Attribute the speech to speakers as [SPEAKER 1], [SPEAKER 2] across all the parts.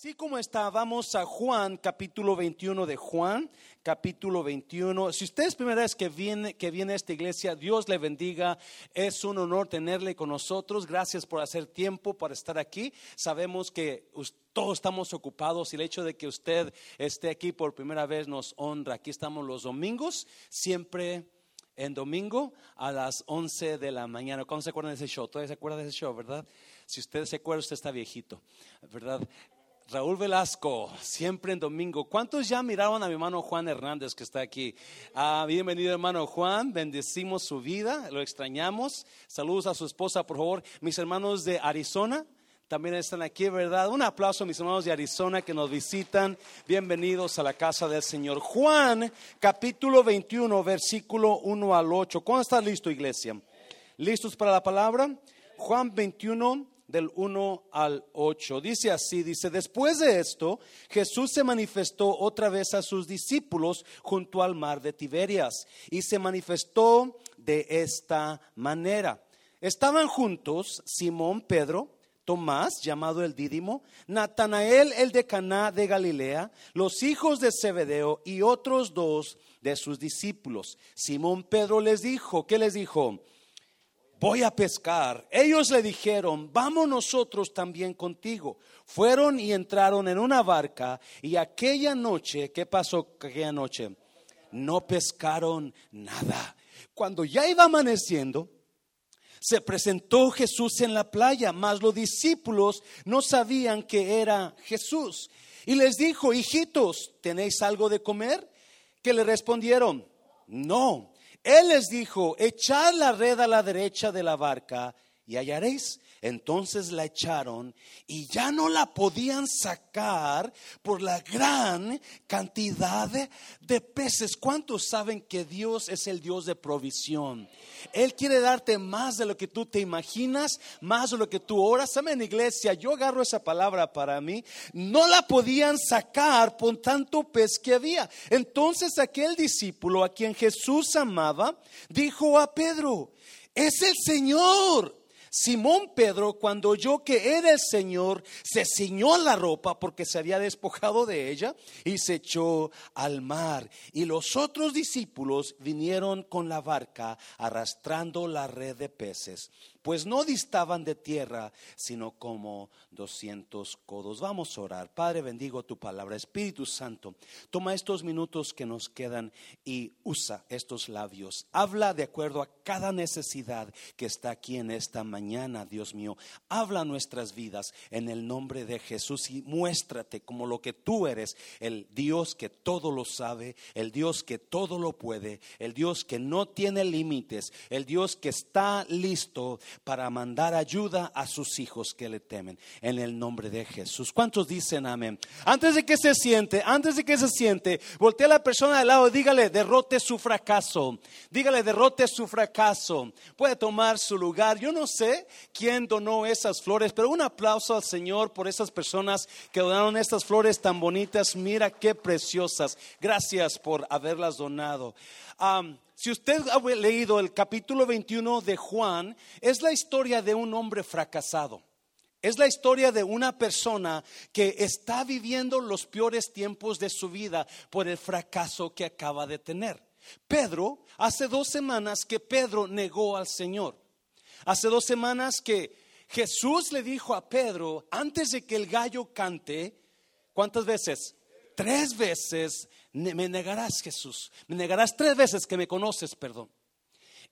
[SPEAKER 1] Así como está, vamos a Juan, capítulo 21 de Juan, capítulo 21. Si usted es primera vez que viene, que viene a esta iglesia, Dios le bendiga. Es un honor tenerle con nosotros. Gracias por hacer tiempo para estar aquí. Sabemos que todos estamos ocupados y el hecho de que usted esté aquí por primera vez nos honra. Aquí estamos los domingos, siempre en domingo a las 11 de la mañana. ¿Cómo se acuerdan de ese show? ¿Todavía se acuerdan de ese show, verdad? Si usted se acuerda, usted está viejito, ¿verdad? Raúl Velasco, siempre en domingo. ¿Cuántos ya miraron a mi hermano Juan Hernández que está aquí? Ah, bienvenido hermano Juan, bendecimos su vida, lo extrañamos. Saludos a su esposa, por favor. Mis hermanos de Arizona también están aquí, ¿verdad? Un aplauso a mis hermanos de Arizona que nos visitan. Bienvenidos a la casa del Señor. Juan, capítulo 21, versículo 1 al 8. ¿Cómo está listo, iglesia? ¿Listos para la palabra? Juan 21, del 1 al 8. Dice así, dice, después de esto, Jesús se manifestó otra vez a sus discípulos junto al mar de Tiberias y se manifestó de esta manera. Estaban juntos Simón, Pedro, Tomás, llamado el Dídimo, Natanael, el de Caná de Galilea, los hijos de Zebedeo y otros dos de sus discípulos. Simón Pedro les dijo, ¿qué les dijo? Voy a pescar. Ellos le dijeron, vamos nosotros también contigo. Fueron y entraron en una barca y aquella noche, ¿qué pasó aquella noche? No pescaron nada. Cuando ya iba amaneciendo, se presentó Jesús en la playa, mas los discípulos no sabían que era Jesús. Y les dijo, hijitos, ¿tenéis algo de comer? Que le respondieron, no. Él les dijo, echad la red a la derecha de la barca y hallaréis. Entonces la echaron y ya no la podían sacar por la gran cantidad de, peces. ¿Cuántos saben que Dios es el Dios de provisión? Él quiere darte más de lo que tú te imaginas, más de lo que tú oras. en iglesia, yo agarro esa palabra para mí. No la podían sacar por tanto pez que había. Entonces aquel discípulo a quien Jesús amaba dijo a Pedro, es el Señor. Simón Pedro, cuando oyó que era el Señor, se ciñó la ropa porque se había despojado de ella y se echó al mar. Y los otros discípulos vinieron con la barca arrastrando la red de peces pues no distaban de tierra, sino como doscientos codos. Vamos a orar. Padre, bendigo tu palabra. Espíritu Santo, toma estos minutos que nos quedan y usa estos labios. Habla de acuerdo a cada necesidad que está aquí en esta mañana, Dios mío. Habla nuestras vidas en el nombre de Jesús y muéstrate como lo que tú eres, el Dios que todo lo sabe, el Dios que todo lo puede, el Dios que no tiene límites, el Dios que está listo para mandar ayuda a sus hijos que le temen. En el nombre de Jesús. ¿Cuántos dicen amén? Antes de que se siente, antes de que se siente, voltea a la persona al lado dígale, derrote su fracaso. Dígale, derrote su fracaso. Puede tomar su lugar. Yo no sé quién donó esas flores, pero un aplauso al Señor por esas personas que donaron estas flores tan bonitas. Mira qué preciosas. Gracias por haberlas donado. Si usted ha leído el capítulo 21 de Juan, es la historia de un hombre fracasado. Es la historia de una persona que está viviendo los peores tiempos de su vida por el fracaso que acaba de tener. Pedro, hace dos semanas que Pedro negó al Señor. Hace dos semanas que Jesús le dijo a Pedro, antes de que el gallo cante, ¿cuántas veces? Tres veces me negarás, Jesús. Me negarás tres veces que me conoces, perdón.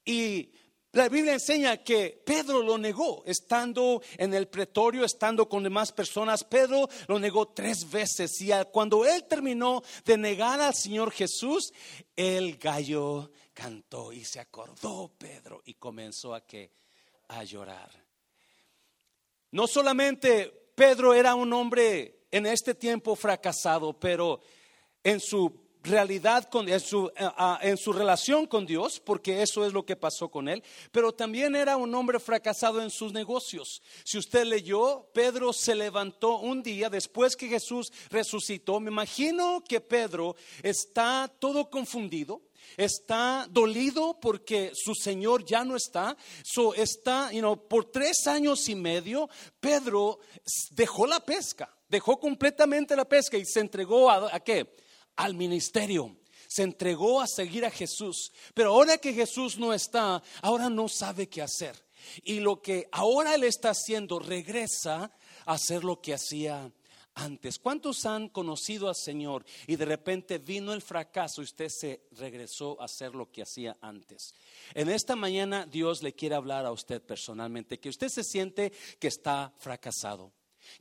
[SPEAKER 1] Y la Biblia enseña que Pedro lo negó, estando en el pretorio, estando con demás personas. Pedro lo negó tres veces. Y cuando él terminó de negar al Señor Jesús, el gallo cantó y se acordó Pedro y comenzó a que a llorar. No solamente Pedro era un hombre en este tiempo fracasado, pero en su realidad, con, en, su, en su relación con Dios, porque eso es lo que pasó con él, pero también era un hombre fracasado en sus negocios. Si usted leyó, Pedro se levantó un día después que Jesús resucitó. Me imagino que Pedro está todo confundido está dolido porque su Señor ya no está. So está, you know, por tres años y medio, Pedro dejó la pesca, dejó completamente la pesca y se entregó a, a qué? Al ministerio. Se entregó a seguir a Jesús. Pero ahora que Jesús no está, ahora no sabe qué hacer. Y lo que ahora él está haciendo, regresa a hacer lo que hacía antes. ¿Cuántos han conocido al Señor y de repente vino el fracaso y usted se regresó a hacer lo que hacía antes? En esta mañana Dios le quiere hablar a usted personalmente, que usted se siente que está fracasado.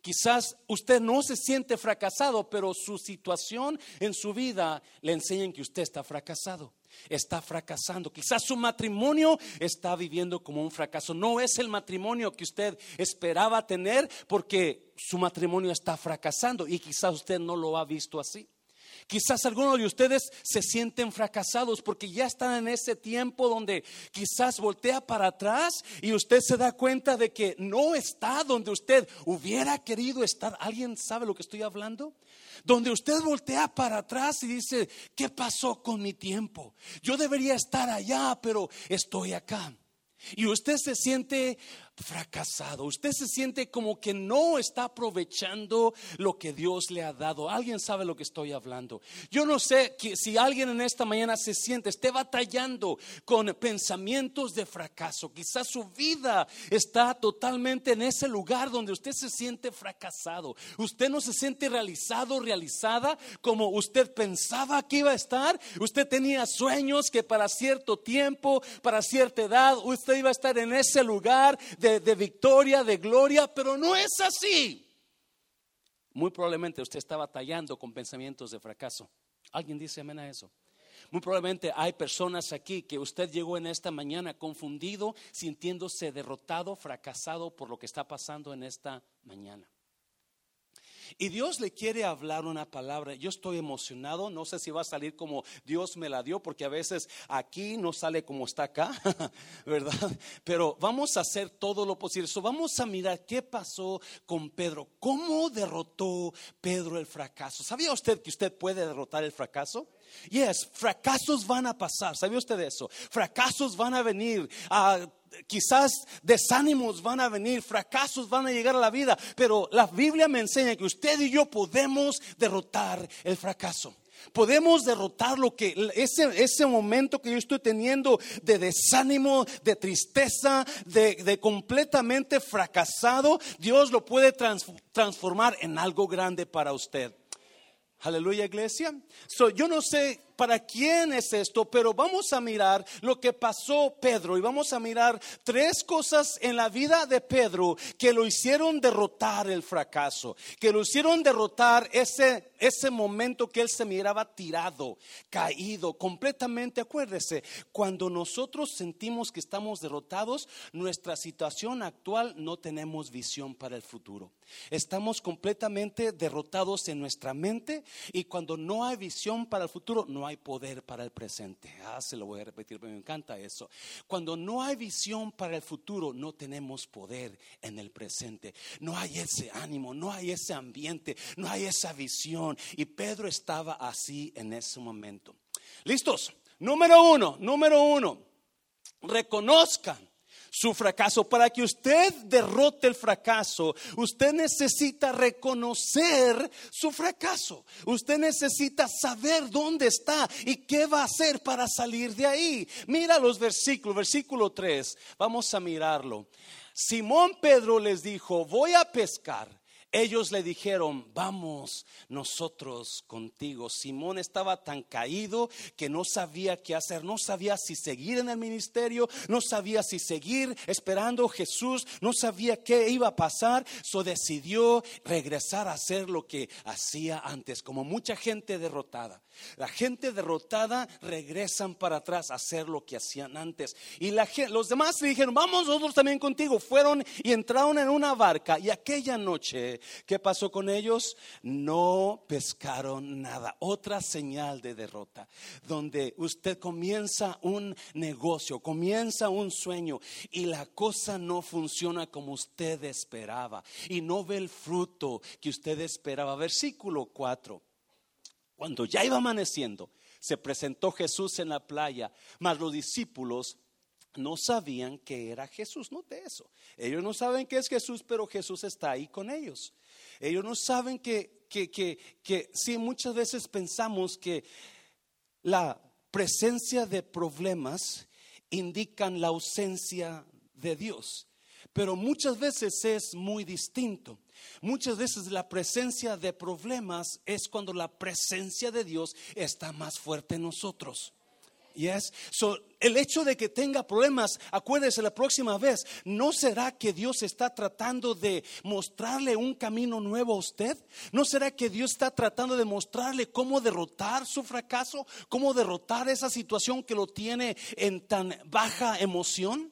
[SPEAKER 1] Quizás usted no se siente fracasado, pero su situación en su vida le enseña que usted está fracasado está fracasando. Quizás su matrimonio está viviendo como un fracaso. No es el matrimonio que usted esperaba tener porque su matrimonio está fracasando y quizás usted no lo ha visto así. Quizás algunos de ustedes se sienten fracasados porque ya están en ese tiempo donde quizás voltea para atrás y usted se da cuenta de que no está donde usted hubiera querido estar. ¿Alguien sabe lo que estoy hablando? Donde usted voltea para atrás y dice, ¿qué pasó con mi tiempo? Yo debería estar allá, pero estoy acá. Y usted se siente fracasado. Usted se siente como que no está aprovechando lo que Dios le ha dado. Alguien sabe lo que estoy hablando. Yo no sé si alguien en esta mañana se siente, esté batallando con pensamientos de fracaso. Quizás su vida está totalmente en ese lugar donde usted se siente fracasado. Usted no se siente realizado, realizada como usted pensaba que iba a estar. Usted tenía sueños que para cierto tiempo, para cierta edad, usted iba a estar en ese lugar de de, victoria, de gloria, pero no es así. Muy probablemente usted está batallando con pensamientos de fracaso. ¿Alguien dice amén a eso? Muy probablemente hay personas aquí que usted llegó en esta mañana confundido, sintiéndose derrotado, fracasado por lo que está pasando en esta mañana. Y Dios le quiere hablar una palabra. Yo estoy emocionado, no sé si va a salir como Dios me la dio, porque a veces aquí no sale como está acá, ¿verdad? Pero vamos a hacer todo lo posible. vamos a mirar qué pasó con Pedro, cómo derrotó Pedro el fracaso. ¿Sabía usted que usted puede derrotar el fracaso? Yes, fracasos van a pasar. ¿Sabía usted eso? Fracasos van a venir. a quizás desánimos van a venir, fracasos van a llegar a la vida, pero la Biblia me enseña que usted y yo podemos derrotar el fracaso. Podemos derrotar lo que ese, ese momento que yo estoy teniendo de desánimo, de tristeza, de, completamente fracasado, Dios lo puede transformar en algo grande para usted. Aleluya, iglesia. yo no sé para quién es esto, pero vamos a mirar lo que pasó Pedro y vamos a mirar tres cosas en la vida de Pedro que lo hicieron derrotar el fracaso, que lo hicieron derrotar ese, ese momento que él se miraba tirado, caído, completamente. Acuérdese, cuando nosotros sentimos que estamos derrotados, nuestra situación actual no tenemos visión para el futuro. Estamos completamente derrotados en nuestra mente y cuando no hay visión para el futuro, no hay poder para el presente. Ah, se lo voy a repetir, me encanta eso. Cuando no hay visión para el futuro, no tenemos poder en el presente. No hay ese ánimo, no hay ese ambiente, no hay esa visión. Y Pedro estaba así en ese momento. ¿Listos? Número uno, número uno. Reconozcan su fracaso. Para que usted derrote el fracaso, usted necesita reconocer su fracaso. Usted necesita saber dónde está y qué va a hacer para salir de ahí. Mira los versículos, versículo 3, vamos a mirarlo. Simón Pedro les dijo, voy a pescar. Ellos le dijeron, vamos nosotros contigo. Simón estaba tan caído que no sabía qué hacer, no sabía si seguir en el ministerio, no sabía si seguir esperando a Jesús, no sabía qué iba a pasar. So decidió regresar a hacer lo que hacía antes, como mucha gente derrotada. La gente derrotada regresan para atrás a hacer lo que hacían antes. Y los demás le dijeron, vamos nosotros también contigo. Fueron y entraron en una barca. Y aquella noche, ¿qué pasó con ellos? No pescaron nada. Otra señal de derrota. Donde usted comienza un negocio, comienza un sueño y la cosa no funciona como usted esperaba. Y no ve el fruto que usted esperaba. Versículo 4. Cuando ya iba amaneciendo, se presentó Jesús en la playa, mas los discípulos no sabían que era Jesús, no de eso. Ellos no saben que es Jesús, pero Jesús está ahí con ellos. Ellos no saben que, que, que, que sí, muchas veces pensamos que la presencia de problemas indican la ausencia de Dios, pero muchas veces es muy distinto. Muchas veces la presencia de problemas es cuando la presencia de Dios está más fuerte en nosotros. Yes. So, el hecho de que tenga problemas, acuérdese la próxima vez, ¿no será que Dios está tratando de mostrarle un camino nuevo a usted? ¿No será que Dios está tratando de mostrarle cómo derrotar su fracaso? ¿Cómo derrotar esa situación que lo tiene en tan baja emoción?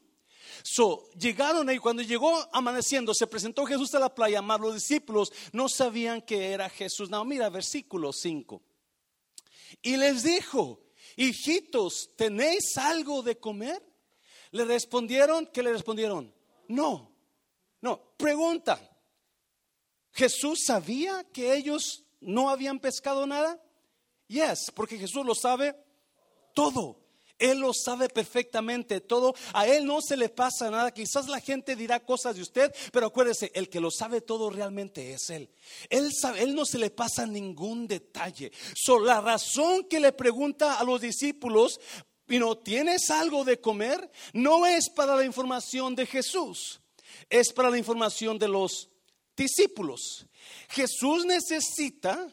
[SPEAKER 1] So, llegaron ahí, cuando llegó amaneciendo, se presentó Jesús a la playa, mas los discípulos no sabían que era Jesús. No, mira, versículo 5. Y les dijo, hijitos, ¿tenéis algo de comer? Le respondieron, ¿qué le respondieron? No, no, pregunta, ¿Jesús sabía que ellos no habían pescado nada? Yes, porque Jesús lo sabe todo. Él lo sabe perfectamente todo. A Él no se le pasa nada. Quizás la gente dirá cosas de usted, pero acuérdese, el que lo sabe todo realmente es Él. Él, sabe, él no se le pasa ningún detalle. So, la razón que le pregunta a los discípulos, ¿no ¿tienes algo de comer? No es para la información de Jesús, es para la información de los discípulos. Jesús necesita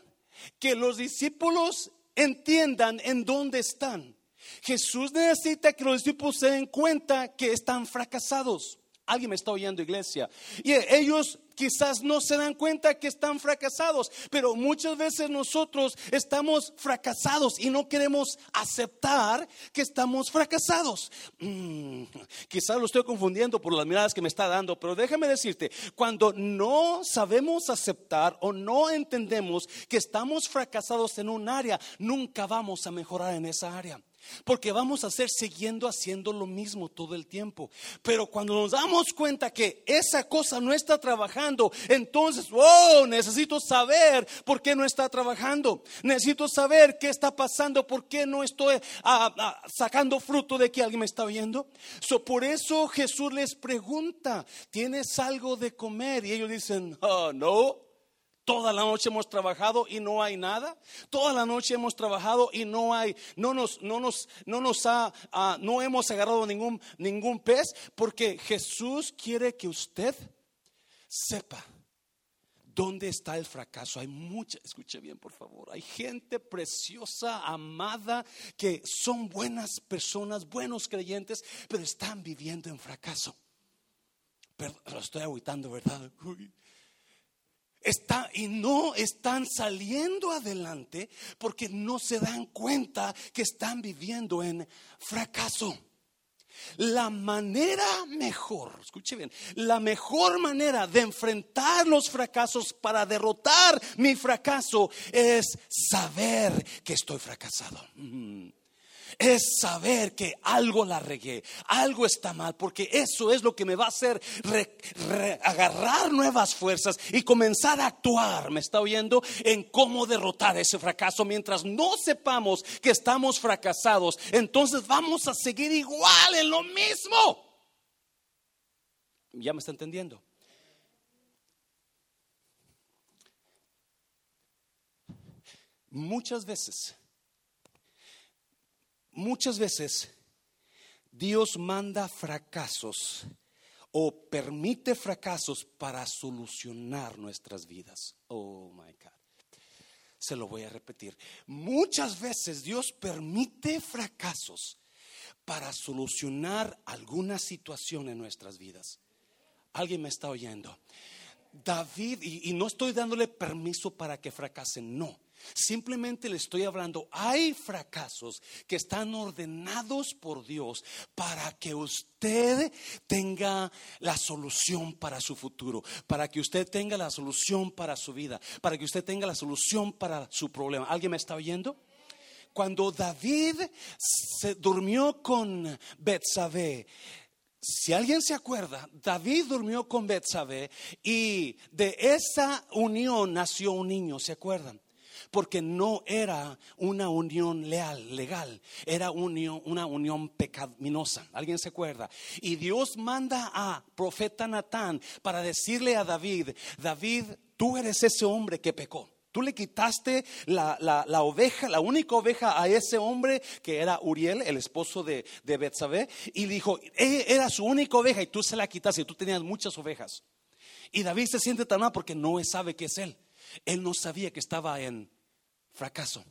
[SPEAKER 1] que los discípulos entiendan en dónde están. Jesús necesita que los discípulos se den cuenta que están fracasados. Alguien me está oyendo, iglesia. Y ellos quizás no se dan cuenta que están fracasados, pero muchas veces nosotros estamos fracasados y no queremos aceptar que estamos fracasados. Mm, quizás lo estoy confundiendo por las miradas que me está dando, pero déjame decirte, cuando no sabemos aceptar o no entendemos que estamos fracasados en un área, nunca vamos a mejorar en esa área. Porque vamos a hacer siguiendo haciendo lo mismo todo el tiempo. Pero cuando nos damos cuenta que esa cosa no está trabajando, entonces, oh, necesito saber por qué no está trabajando. Necesito saber qué está pasando, por qué no estoy sacando fruto de que alguien me está oyendo. por eso Jesús les pregunta, ¿tienes algo de comer? Y ellos dicen, oh, no. Toda la noche hemos trabajado y no hay nada. Toda la noche hemos trabajado y no hay, no nos, no nos, no nos ha, ah, no hemos agarrado ningún, ningún pez, porque Jesús quiere que usted sepa dónde está el fracaso. Hay mucha, escuche bien por favor, hay gente preciosa, amada, que son buenas personas, buenos creyentes, pero están viviendo en fracaso. Pero lo estoy aguitando, ¿verdad? Está, y no están saliendo adelante porque no se dan cuenta que están viviendo en fracaso. La manera mejor, escuche bien, la mejor manera de enfrentar los fracasos para derrotar mi fracaso es saber que estoy fracasado. Mm es saber que algo la regué, algo está mal, porque eso es lo que me va a hacer agarrar nuevas fuerzas y comenzar a actuar, me está oyendo, en cómo derrotar ese fracaso. Mientras no sepamos que estamos fracasados, entonces vamos a seguir igual en lo mismo. ¿Ya me está entendiendo? Muchas veces Muchas veces Dios manda fracasos o permite fracasos para solucionar nuestras vidas. Oh my God. Se lo voy a repetir. Muchas veces Dios permite fracasos para solucionar alguna situación en nuestras vidas. ¿Alguien me está oyendo? David, y, no estoy dándole permiso para que fracasen, no. Simplemente le estoy hablando, hay fracasos que están ordenados por Dios para que usted tenga la solución para su futuro, para que usted tenga la solución para su vida, para que usted tenga la solución para su problema. ¿Alguien me está oyendo? Cuando David se durmió con Betsabé, si alguien se acuerda, David durmió con Betsabé y de esa unión nació un niño, ¿se acuerdan? Porque no era una unión leal, legal, era unión, una unión pecaminosa. ¿Alguien se acuerda? Y Dios manda a profeta Natán para decirle a David, David, tú eres ese hombre que pecó. Tú le quitaste la, oveja, la única oveja a ese hombre que era Uriel, el esposo de, de Betsabé, y dijo, e, era su única oveja y tú se la quitaste tú tenías muchas ovejas. Y David se siente tan mal porque no sabe que es él. Él no sabía que estaba en fracaso.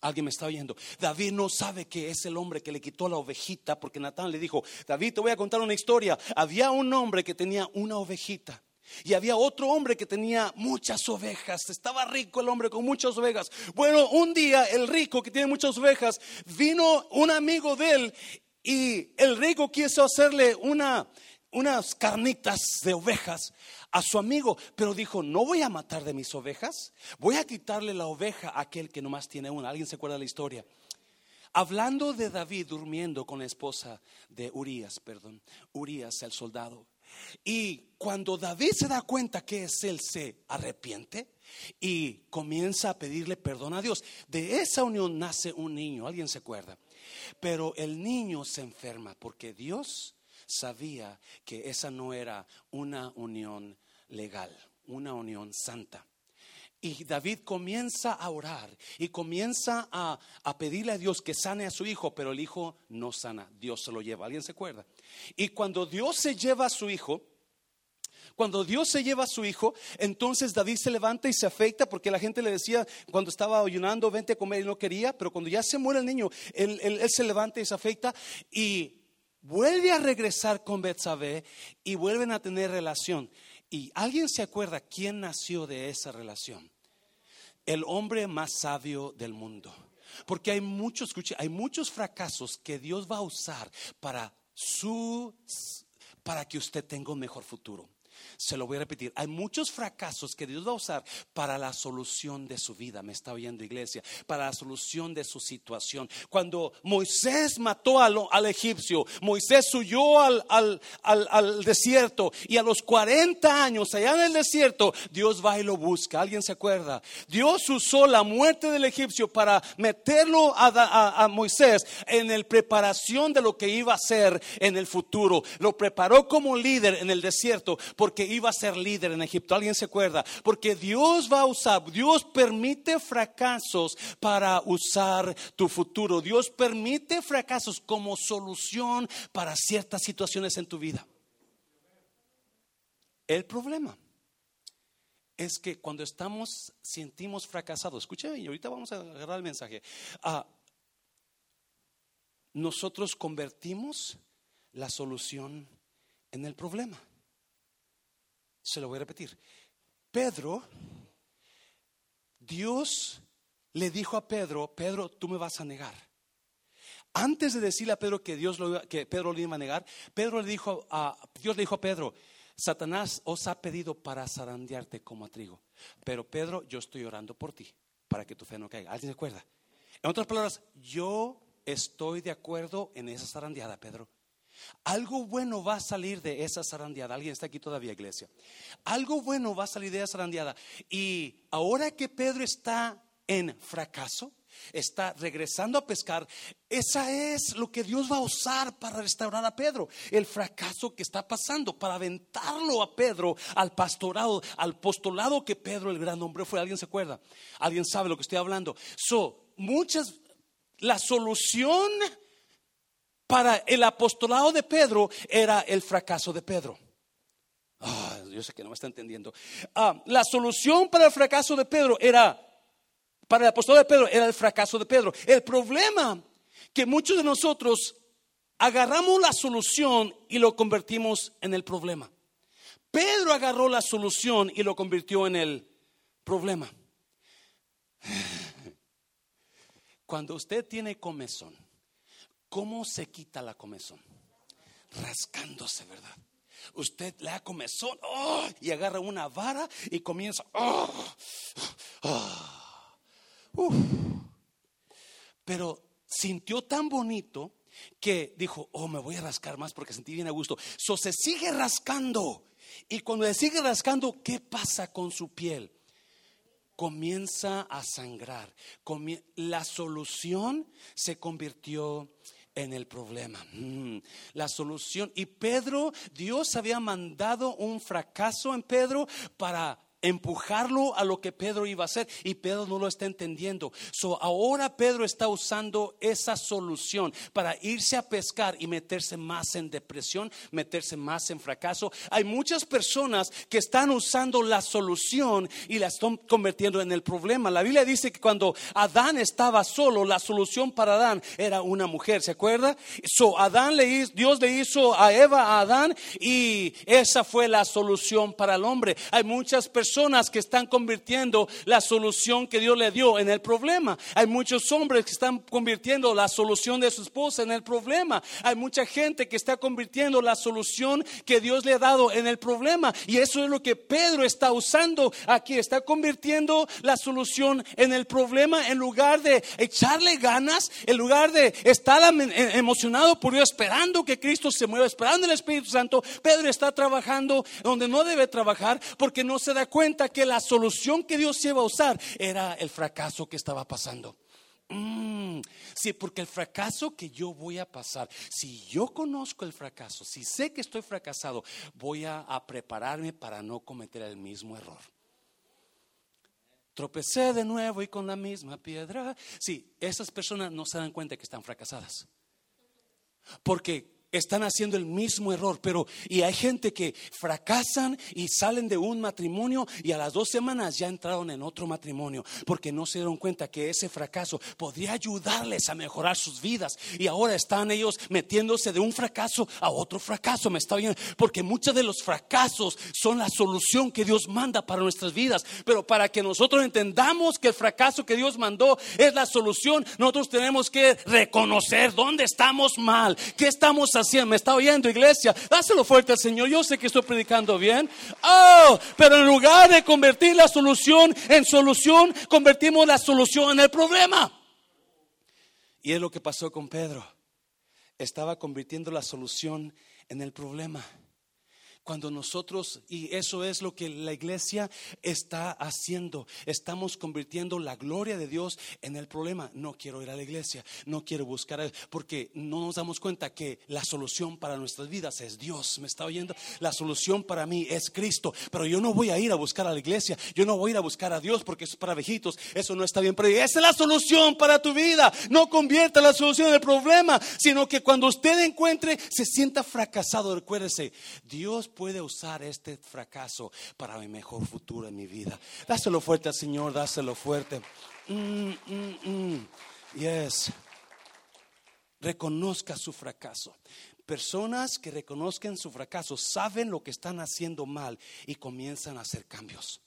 [SPEAKER 1] Alguien me está oyendo. David no sabe que es el hombre que le quitó la ovejita porque Natán le dijo, David, te voy a contar una historia. Había un hombre que tenía una ovejita. Y había otro hombre que tenía muchas ovejas. Estaba rico el hombre con muchas ovejas. Bueno, un día el rico que tiene muchas ovejas, vino un amigo de él y el rico quiso hacerle una, unas carnitas de ovejas a su amigo, pero dijo, no voy a matar de mis ovejas, voy a quitarle la oveja a aquel que nomás tiene una. ¿Alguien se acuerda de la historia? Hablando de David durmiendo con la esposa de Urias, perdón, Urias el soldado. Y cuando David se da cuenta que es él, se arrepiente y comienza a pedirle perdón a Dios. De esa unión nace un niño, ¿alguien se acuerda? Pero el niño se enferma porque Dios sabía que esa no era una unión legal, una unión santa. Y David comienza a orar y comienza a, pedirle a Dios que sane a su hijo, pero el hijo no sana, Dios se lo lleva. ¿Alguien se acuerda? Y cuando Dios se lleva a su hijo, cuando Dios se lleva a su hijo, entonces David se levanta y se afeita porque la gente le decía cuando estaba ayunando, vente a comer y no quería, pero cuando ya se muere el niño, él, él se levanta y se afeita y vuelve a regresar con Betsabé y vuelven a tener relación. ¿Y alguien se acuerda quién nació de esa relación? El hombre más sabio del mundo. Porque hay muchos, escuche, hay muchos fracasos que Dios va a usar para su para que usted tenga un mejor futuro. Se lo voy a repetir. Hay muchos fracasos que Dios va a usar para la solución de su vida. Me está oyendo iglesia. Para la solución de su situación. Cuando Moisés mató al, al egipcio, Moisés huyó al, al, al, desierto y a los 40 años allá en el desierto, Dios va y lo busca. ¿Alguien se acuerda? Dios usó la muerte del egipcio para meterlo a, a Moisés en el preparación de lo que iba a ser en el futuro. Lo preparó como líder en el desierto porque iba a ser líder en Egipto. ¿Alguien se acuerda? Porque Dios va a usar, Dios permite fracasos para usar tu futuro. Dios permite fracasos como solución para ciertas situaciones en tu vida. El problema es que cuando estamos, sentimos fracasados, escucha y ahorita vamos a agarrar el mensaje. Ah, nosotros convertimos la solución en el problema. Se lo voy a repetir. Pedro, Dios le dijo a Pedro, Pedro, tú me vas a negar. Antes de decirle a Pedro que, Dios lo, que Pedro le iba a negar, Pedro le dijo a, Dios le dijo a Pedro, Satanás os ha pedido para zarandearte como a trigo. Pero Pedro, yo estoy orando por ti, para que tu fe no caiga. ¿Alguien se acuerda? En otras palabras, yo estoy de acuerdo en esa zarandeada, Pedro. Algo bueno va a salir de esa zarandeada. Alguien está aquí todavía, iglesia. Algo bueno va a salir de esa zarandeada. Y ahora que Pedro está en fracaso, está regresando a pescar, esa es lo que Dios va a usar para restaurar a Pedro. El fracaso que está pasando, para aventarlo a Pedro al pastorado, al postulado que Pedro, el gran hombre, fue. ¿Alguien se acuerda? ¿Alguien sabe lo que estoy hablando? So, muchas, la solución para el apostolado de Pedro era el fracaso de Pedro. Ah, yo sé que no me está entendiendo. Ah, la solución para el fracaso de Pedro era, para el apostolado de Pedro, era el fracaso de Pedro. El problema que muchos de nosotros agarramos la solución y lo convertimos en el problema. Pedro agarró la solución y lo convirtió en el problema. Cuando usted tiene comezón, ¿Cómo se quita la comezón? Rascándose, ¿verdad? Usted le da comezón ¡oh! y agarra una vara y comienza. ¡oh! ¡oh! Pero sintió tan bonito que dijo, oh, me voy a rascar más porque sentí bien a gusto. So se sigue rascando. Y cuando se sigue rascando, ¿qué pasa con su piel? comienza a sangrar. La solución se convirtió en el problema. Mm, la solución. Y Pedro, Dios había mandado un fracaso en Pedro para empujarlo a lo que Pedro iba a hacer y Pedro no lo está entendiendo. So ahora Pedro está usando esa solución para irse a pescar y meterse más en depresión, meterse más en fracaso. Hay muchas personas que están usando la solución y la están convirtiendo en el problema. La Biblia dice que cuando Adán estaba solo, la solución para Adán era una mujer, ¿se acuerda? So Adán le Dios le hizo a Eva a Adán y esa fue la solución para el hombre. Hay muchas personas personas que están convirtiendo la solución que Dios le dio en el problema. Hay muchos hombres que están convirtiendo la solución de su esposa en el problema. Hay mucha gente que está convirtiendo la solución que Dios le ha dado en el problema. Y eso es lo que Pedro está usando aquí. Está convirtiendo la solución en el problema en lugar de echarle ganas, en lugar de estar eh, emocionado por Dios, esperando que Cristo se mueva, esperando el Espíritu Santo. Pedro está trabajando donde no debe trabajar porque no se da cuenta que la solución que Dios iba a usar era el fracaso que estaba pasando. Mm, sí, porque el fracaso que yo voy a pasar, si yo conozco el fracaso, si sé que estoy fracasado, voy a, a prepararme para no cometer el mismo error. Tropecé de nuevo y con la misma piedra. Sí, esas personas no se dan cuenta que están fracasadas. Porque están haciendo el mismo error, pero y hay gente que fracasan y salen de un matrimonio y a las dos semanas ya entraron en otro matrimonio porque no se dieron cuenta que ese fracaso podría ayudarles a mejorar sus vidas. Y ahora están ellos metiéndose de un fracaso a otro fracaso, me está bien, porque muchos de los fracasos son la solución que Dios manda para nuestras vidas, pero para que nosotros entendamos que el fracaso que Dios mandó es la solución, nosotros tenemos que reconocer dónde estamos mal, qué estamos haciendo ¿Me está oyendo, iglesia? Dáselo fuerte al Señor. Yo sé que estoy predicando bien. Oh, pero en lugar de convertir la solución en solución, convertimos la solución en el problema. Y es lo que pasó con Pedro. Estaba convirtiendo la solución en el problema. Cuando nosotros, y eso es lo que la iglesia está haciendo, estamos convirtiendo la gloria de Dios en el problema. No quiero ir a la iglesia, no quiero buscar, porque no nos damos cuenta que la solución para nuestras vidas es Dios. ¿Me está oyendo? La solución para mí es Cristo, pero yo no voy a ir a buscar a la iglesia, yo no voy a ir a buscar a Dios porque es para viejitos, eso no está bien. Pero esa es la solución para tu vida. No convierta la solución en el problema, sino que cuando usted encuentre, se sienta fracasado. Recuérdese, Dios puede usar este fracaso para mi mejor futuro en mi vida. Dáselo fuerte al Señor, dáselo fuerte. Mm, mm, mm. Yes. Reconozca su fracaso. Personas que reconozcan su fracaso saben lo que están haciendo mal y comienzan a hacer cambios.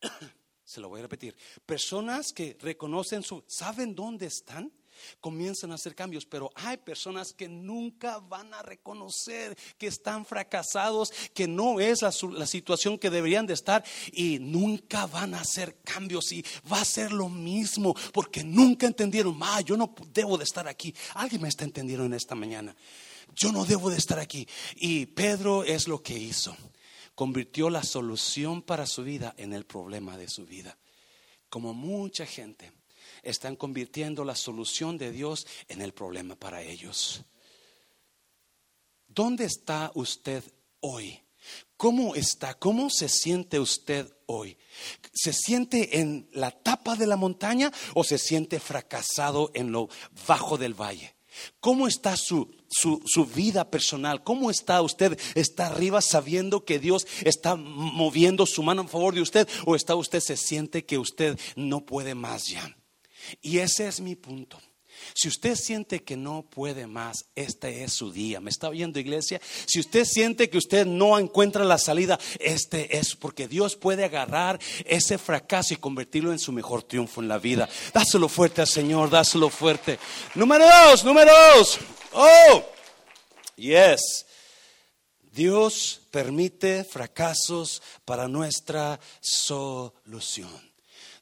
[SPEAKER 1] Se lo voy a repetir. Personas que reconocen su, saben dónde están comienzan a hacer cambios, pero hay personas que nunca van a reconocer que están fracasados, que no es la, situación que deberían de estar y nunca van a hacer cambios y va a ser lo mismo porque nunca entendieron, ah, yo no debo de estar aquí. Alguien me está entendiendo en esta mañana. Yo no debo de estar aquí. Y Pedro es lo que hizo. Convirtió la solución para su vida en el problema de su vida. Como mucha gente están convirtiendo la solución de Dios en el problema para ellos. ¿Dónde está usted hoy? ¿Cómo está? ¿Cómo se siente usted hoy? ¿Se siente en la tapa de la montaña o se siente fracasado en lo bajo del valle? ¿Cómo está su, su, su, vida personal? ¿Cómo está usted? ¿Está arriba sabiendo que Dios está moviendo su mano en favor de usted? ¿O está usted se siente que usted no puede más ya? Y ese es mi punto. Si usted siente que no puede más, este es su día. ¿Me está oyendo iglesia? Si usted siente que usted no encuentra la salida, este es porque Dios puede agarrar ese fracaso y convertirlo en su mejor triunfo en la vida. Dáselo fuerte al Señor, dáselo fuerte. Número dos, número dos. Oh, yes. Dios permite fracasos para nuestra solución.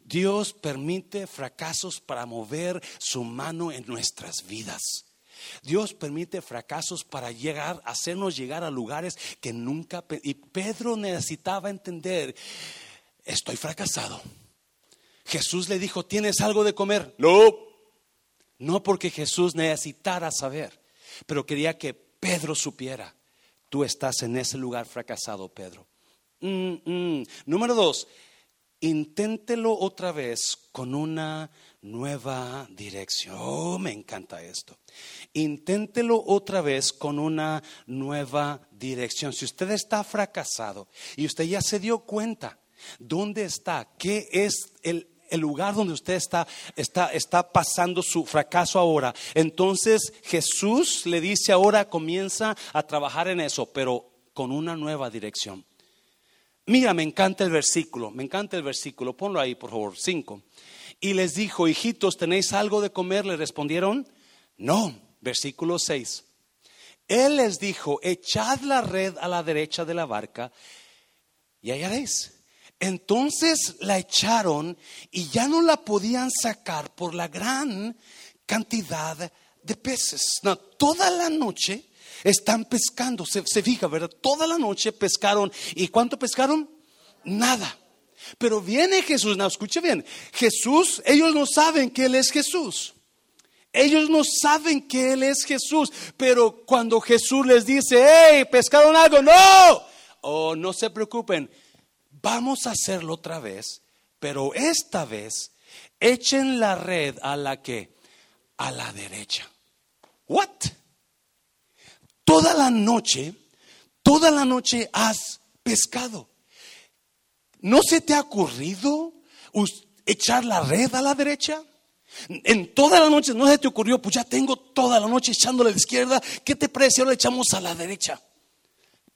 [SPEAKER 1] Dios permite fracasos para mover su mano en nuestras vidas. Dios permite fracasos para llegar, hacernos llegar a lugares que nunca... Y Pedro necesitaba entender, estoy fracasado, Jesús le dijo, ¿tienes algo de comer? No. No porque Jesús necesitara saber, pero quería que Pedro supiera, tú estás en ese lugar fracasado, Pedro. Mm, mm. Número dos, inténtelo otra vez con una nueva dirección. Oh, me encanta esto. Inténtelo otra vez con una nueva dirección. Si usted está fracasado y usted ya se dio cuenta dónde está, qué es el, lugar donde usted está, está, está pasando su fracaso ahora, entonces Jesús le dice ahora comienza a trabajar en eso, pero con una nueva dirección. Mira, me encanta el versículo, me encanta el versículo, ponlo ahí por favor, cinco. Y les dijo, hijitos, ¿tenéis algo de comer? Le respondieron, no, versículo 6. Él les dijo, echad la red a la derecha de la barca y hallaréis. Entonces la echaron y ya no la podían sacar por la gran cantidad de peces. No, toda la noche están pescando. Se, fija, ¿verdad? Toda la noche pescaron. ¿Y cuánto pescaron? Nada. Pero viene Jesús, no, escuche bien. Jesús, ellos no saben que Él es Jesús. Ellos no saben que Él es Jesús. Pero cuando Jesús les dice, hey, pescaron algo, no. Oh, no se preocupen. Vamos a hacerlo otra vez. Pero esta vez, echen la red a la que? A la derecha. What? Toda la noche, toda la noche has pescado. ¿No se te ha ocurrido echar la red a la derecha? En toda la noche no se te ocurrió, pues ya tengo toda la noche echándole a la izquierda, ¿qué te parece? Ahora echamos a la derecha.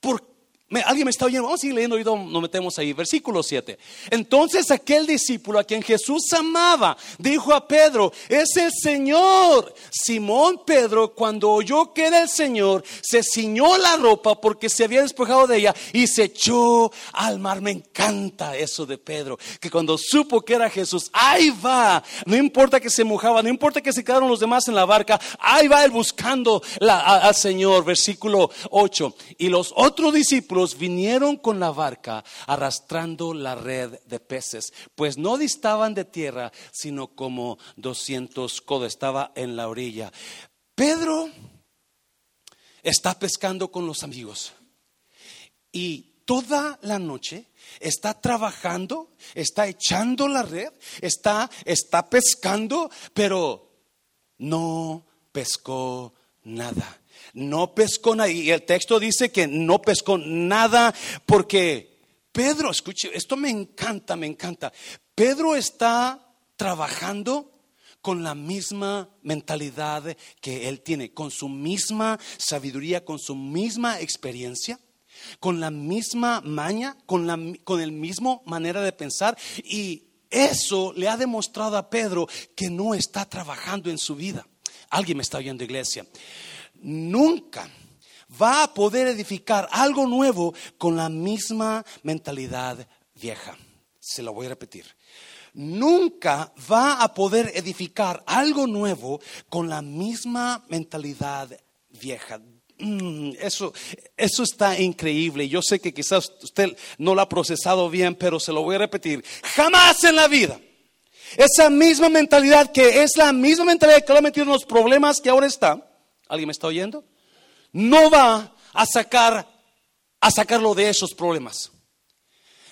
[SPEAKER 1] ¿Por alguien me está oyendo, vamos a seguir leyendo y nos metemos ahí. Versículo 7. Entonces aquel discípulo a quien Jesús amaba dijo a Pedro, es el Señor. Simón Pedro, cuando oyó que era el Señor, se ciñó la ropa porque se había despojado de ella y se echó al mar. Me encanta eso de Pedro, que cuando supo que era Jesús, ahí va. No importa que se mojaba, no importa que se quedaron los demás en la barca, ahí va él buscando al Señor. Versículo 8. Y los otros discípulos vinieron con la barca arrastrando la red de peces, pues no distaban de tierra, sino como 200 codos, estaba en la orilla. Pedro está pescando con los amigos y toda la noche está trabajando, está echando la red, está, está pescando, pero no pescó nada no pescó nada. Y el texto dice que no pescó nada porque Pedro, escuche, esto me encanta, me encanta. Pedro está trabajando con la misma mentalidad que él tiene, con su misma sabiduría, con su misma experiencia, con la misma maña, con, la, con el mismo manera de pensar. Y eso le ha demostrado a Pedro que no está trabajando en su vida. Alguien me está oyendo, iglesia nunca va a poder edificar algo nuevo con la misma mentalidad vieja. Se lo voy a repetir. Nunca va a poder edificar algo nuevo con la misma mentalidad vieja. Mm, eso, eso está increíble. Yo sé que quizás usted no lo ha procesado bien, pero se lo voy a repetir. Jamás en la vida. Esa misma mentalidad que es la misma mentalidad que lo ha metido en los problemas que ahora está ¿Alguien me está oyendo? No va a sacar a sacarlo de esos problemas.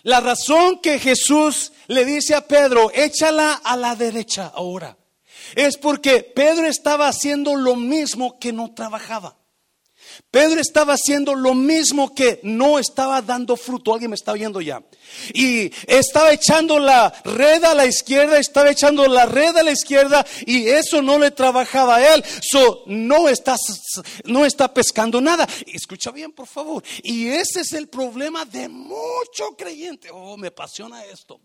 [SPEAKER 1] La razón que Jesús le dice a Pedro, échala a la derecha ahora, es porque Pedro estaba haciendo lo mismo que no trabajaba. Pedro estaba haciendo lo mismo que no estaba dando fruto. Alguien me está oyendo ya. Y estaba echando la red a la izquierda, estaba echando la red a la izquierda y eso no le trabajaba a él. So, no, está, no está pescando nada. Escucha bien, por favor. Y ese es el problema de mucho creyente. Oh, me apasiona esto.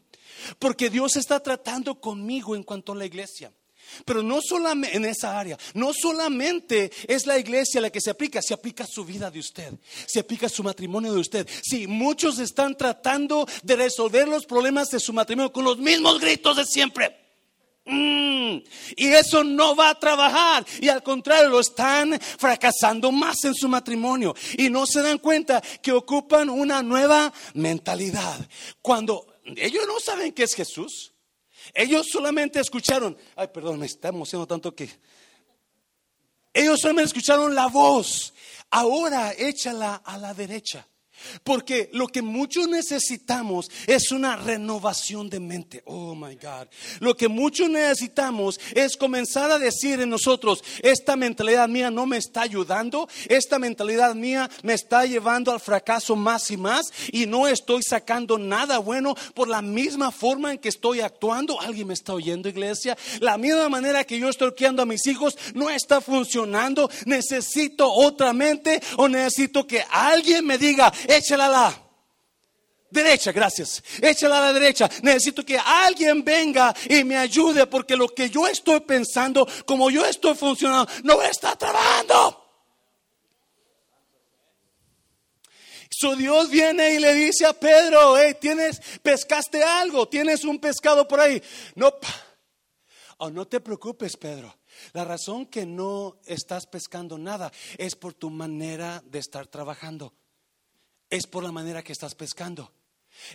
[SPEAKER 1] Porque Dios está tratando conmigo en cuanto a la iglesia. Pero no solamente en esa área, no solamente es la iglesia la que se aplica, se aplica su vida de usted, se aplica su matrimonio de usted. Sí, muchos están tratando de resolver los problemas de su matrimonio con los mismos gritos de siempre. Mm, y eso no va a trabajar. Y al contrario, lo están fracasando más en su matrimonio. Y no se dan cuenta que ocupan una nueva mentalidad. Cuando ellos no saben qué es Jesús. Ellos solamente escucharon, ay, perdón, me está emocionando tanto que... Ellos solamente escucharon la voz. Ahora échala a la derecha. Porque lo que muchos necesitamos es una renovación de mente. Oh my God. Lo que muchos necesitamos es comenzar a decir en nosotros, esta mentalidad mía no me está ayudando, esta mentalidad mía me está llevando al fracaso más y más y no estoy sacando nada bueno por la misma forma en que estoy actuando. ¿Alguien me está oyendo, iglesia? La misma manera que yo estoy criando a mis hijos no está funcionando. Necesito otra mente o necesito que alguien me diga, échala a la derecha, gracias. Échala a la derecha. Necesito que alguien venga y me ayude porque lo que yo estoy pensando, como yo estoy funcionando, no está trabajando. Su Dios viene y le dice a Pedro, hey, tienes, pescaste algo, tienes un pescado por ahí. No, oh, no te preocupes, Pedro. La razón que no estás pescando nada es por tu manera de estar trabajando es por la manera que estás pescando.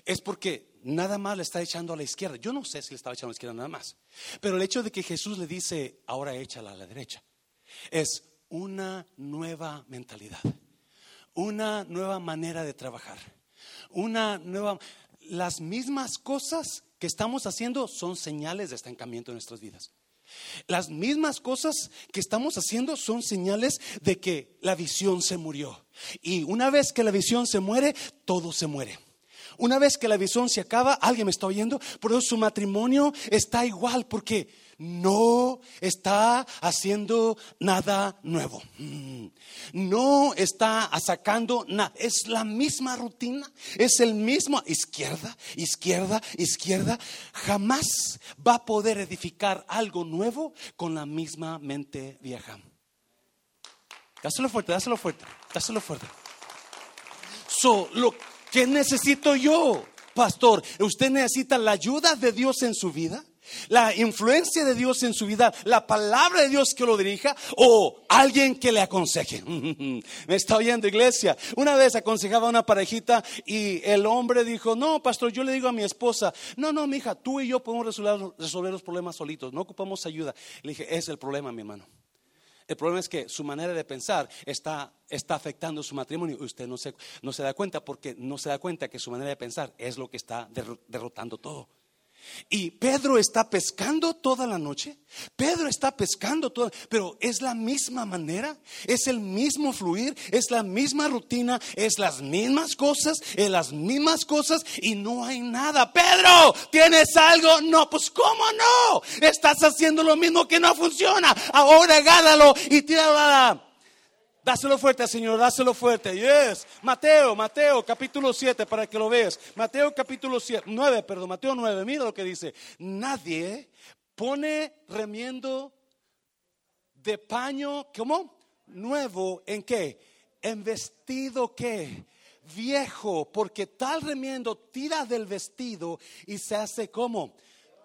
[SPEAKER 1] Es porque nada más le está echando a la izquierda. Yo no sé si le estaba echando a la izquierda nada más. Pero el hecho de que Jesús le dice, ahora échala a la derecha, es una nueva mentalidad, una nueva manera de trabajar, una nueva... Las mismas cosas que estamos haciendo son señales de estancamiento en nuestras vidas. Las mismas cosas que estamos haciendo son señales de que la visión se murió. Y una vez que la visión se muere, todo se muere. Una vez que la visión se acaba, alguien me está oyendo, por eso su matrimonio está igual, porque no está haciendo nada nuevo. Mm. No está sacando nada. Es la misma rutina. Es el mismo izquierda, izquierda, izquierda. Jamás va a poder edificar algo nuevo con la misma mente vieja. Dáselo fuerte, dáselo fuerte, dáselo fuerte. So, lo que necesito yo, pastor, usted necesita la ayuda de Dios en su vida la influencia de Dios en su vida, la palabra de Dios que lo dirija o alguien que le aconseje. Me está oyendo iglesia. Una vez aconsejaba a una parejita y el hombre dijo, no, pastor, yo le digo a mi esposa, no, no, mi hija, tú y yo podemos resolver, resolver los problemas solitos, no ocupamos ayuda. Le dije, es el problema, mi hermano. El problema es que su manera de pensar está, está afectando su matrimonio. Usted no se, no se da cuenta porque no se da cuenta que su manera de pensar es lo que está derrotando todo. Y Pedro está pescando toda la noche. Pedro está pescando toda, pero es la misma manera, es el mismo fluir, es la misma rutina, es las mismas cosas, es las mismas cosas y no hay nada. Pedro, ¿tienes algo? No, pues ¿cómo no? Estás haciendo lo mismo que no funciona. Ahora gánalo y tíralo a la Dáselo fuerte, Señor, dáselo fuerte. Yes. Mateo, Mateo, capítulo 7, para que lo veas. Mateo, capítulo 7, 9, perdón, Mateo 9, mira lo que dice. Nadie pone remiendo de paño, ¿cómo? Nuevo, ¿en qué? En vestido qué? Viejo, porque tal remiendo tira del vestido y se hace como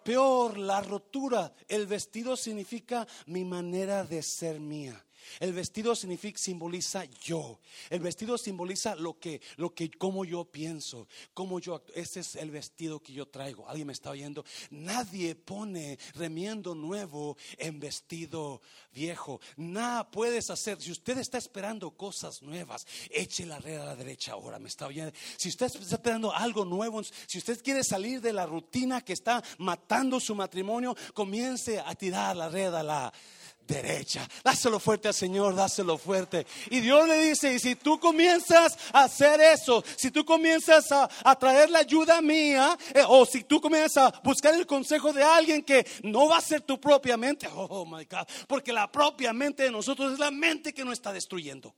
[SPEAKER 1] peor la rotura. El vestido significa mi manera de ser mía. El vestido significa, simboliza yo. El vestido simboliza lo que, lo que, cómo yo pienso, cómo yo Ese es el vestido que yo traigo. ¿Alguien me está oyendo? Nadie pone remiendo nuevo en vestido viejo. Nada puedes hacer. Si usted está esperando cosas nuevas, eche la red a la derecha ahora. ¿Me está oyendo? Si usted está esperando algo nuevo, si usted quiere salir de la rutina que está matando su matrimonio, comience a tirar la red a la derecha. Dáselo fuerte al Señor, dáselo fuerte. Y Dios le dice, y si tú comienzas a hacer eso, si tú comienzas a, traer la ayuda mía, eh, o si tú comienzas a buscar el consejo de alguien que no va a ser tu propia mente, oh my God, porque la propia mente de nosotros es la mente que nos está destruyendo.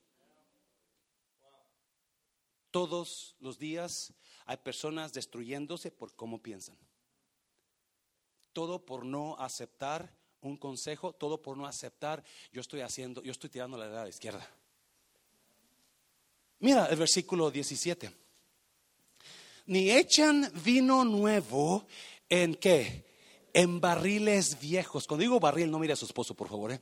[SPEAKER 1] Todos los días hay personas destruyéndose por cómo piensan. Todo por no aceptar un consejo, todo por no aceptar, yo estoy haciendo, yo estoy tirando la edad izquierda. Mira el versículo 17. Ni echan vino nuevo en qué? En barriles viejos. Cuando digo barril, no mire a su esposo, por favor. ¿eh?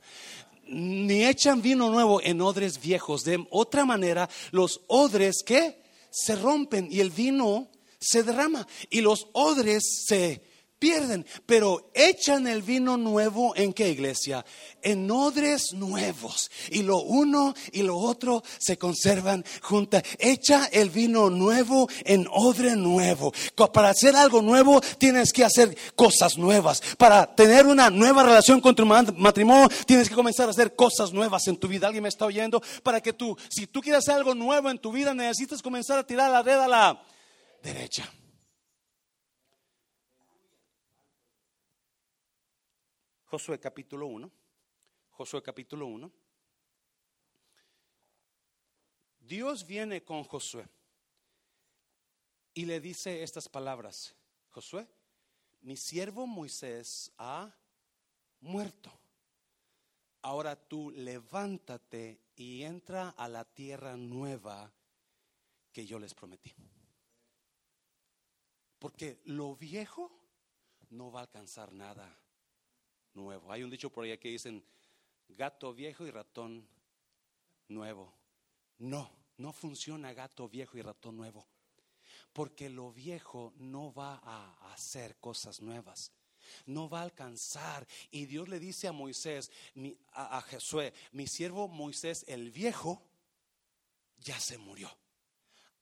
[SPEAKER 1] Ni echan vino nuevo en odres viejos. De otra manera, los odres que se rompen y el vino se derrama y los odres se pierden, pero echan el vino nuevo en qué iglesia? En odres nuevos. Y lo uno y lo otro se conservan juntas. Echa el vino nuevo en odre nuevo. Para hacer algo nuevo tienes que hacer cosas nuevas. Para tener una nueva relación con tu matrimonio tienes que comenzar a hacer cosas nuevas en tu vida. ¿Alguien me está oyendo? Para que tú, si tú quieres hacer algo nuevo en tu vida, necesitas comenzar a tirar la red a la derecha. Josué capítulo 1. Josué capítulo 1. Dios viene con Josué y le dice estas palabras. Josué, mi siervo Moisés ha muerto. Ahora tú levántate y entra a la tierra nueva que yo les prometí. Porque lo viejo no va a alcanzar nada nuevo. Hay un dicho por ahí que dicen gato viejo y ratón nuevo. No, no funciona gato viejo y ratón nuevo. Porque lo viejo no va a hacer cosas nuevas. No va a alcanzar. Y Dios le dice a Moisés, a, a mi siervo Moisés el viejo ya se murió.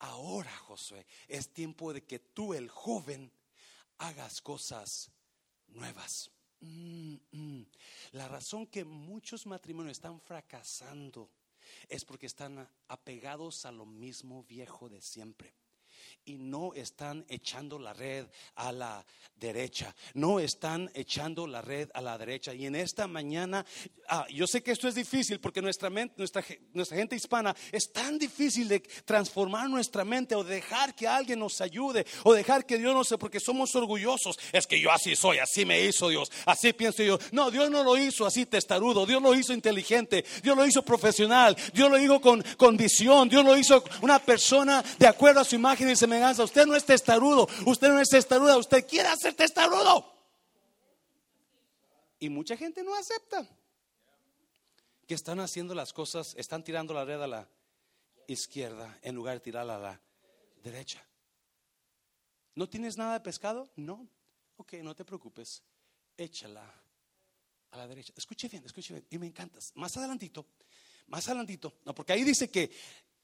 [SPEAKER 1] Ahora, Josué, es tiempo de que tú, el joven, hagas cosas nuevas. Mm, mm. La razón que muchos matrimonios están fracasando es porque están apegados a lo mismo viejo de siempre y no están echando la red a la derecha. No están echando la red a la derecha. Y en esta mañana, ah, yo sé que esto es difícil porque nuestra, mente, nuestra, nuestra gente hispana es tan difícil de transformar nuestra mente o dejar que alguien nos ayude o dejar que Dios nos sé porque somos orgullosos. Es que yo así soy, así me hizo Dios, así pienso yo. No, Dios no lo hizo así testarudo, Dios lo hizo inteligente, Dios lo hizo profesional, Dios lo hizo con, con visión, Dios lo hizo una persona de acuerdo a su imagen y semejanza. Usted no es testarudo, usted no es testaruda, usted quiere hacer testarudo. Y mucha gente no acepta que están haciendo las cosas, están tirando la red a la izquierda en lugar de tirarla a la derecha. ¿No tienes nada de pescado? No. Ok, no te preocupes. Échala a la derecha. Escuche bien, escuche bien. Y me encantas. Más adelantito, más adelantito. No, porque ahí dice que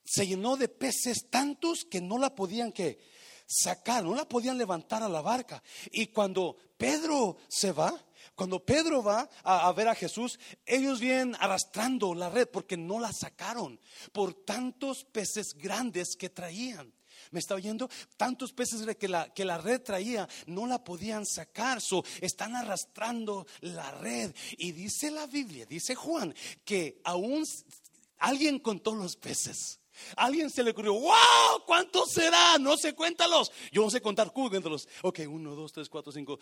[SPEAKER 1] se llenó de peces tantos que no la podían que sacar, no la podían levantar a la barca. Y cuando Pedro se va, cuando Pedro va a, ver a Jesús, ellos vienen arrastrando la red porque no la sacaron por tantos peces grandes que traían. ¿Me está oyendo? Tantos peces que la, que la red traía no la podían sacar. So, están arrastrando la red. Y dice la Biblia, dice Juan, que aún alguien contó los peces. Alguien se le ocurrió, wow, ¿cuántos será? No sé, cuéntalos. Yo no sé contar, cuéntalos. Ok, uno, dos, tres, cuatro, cinco.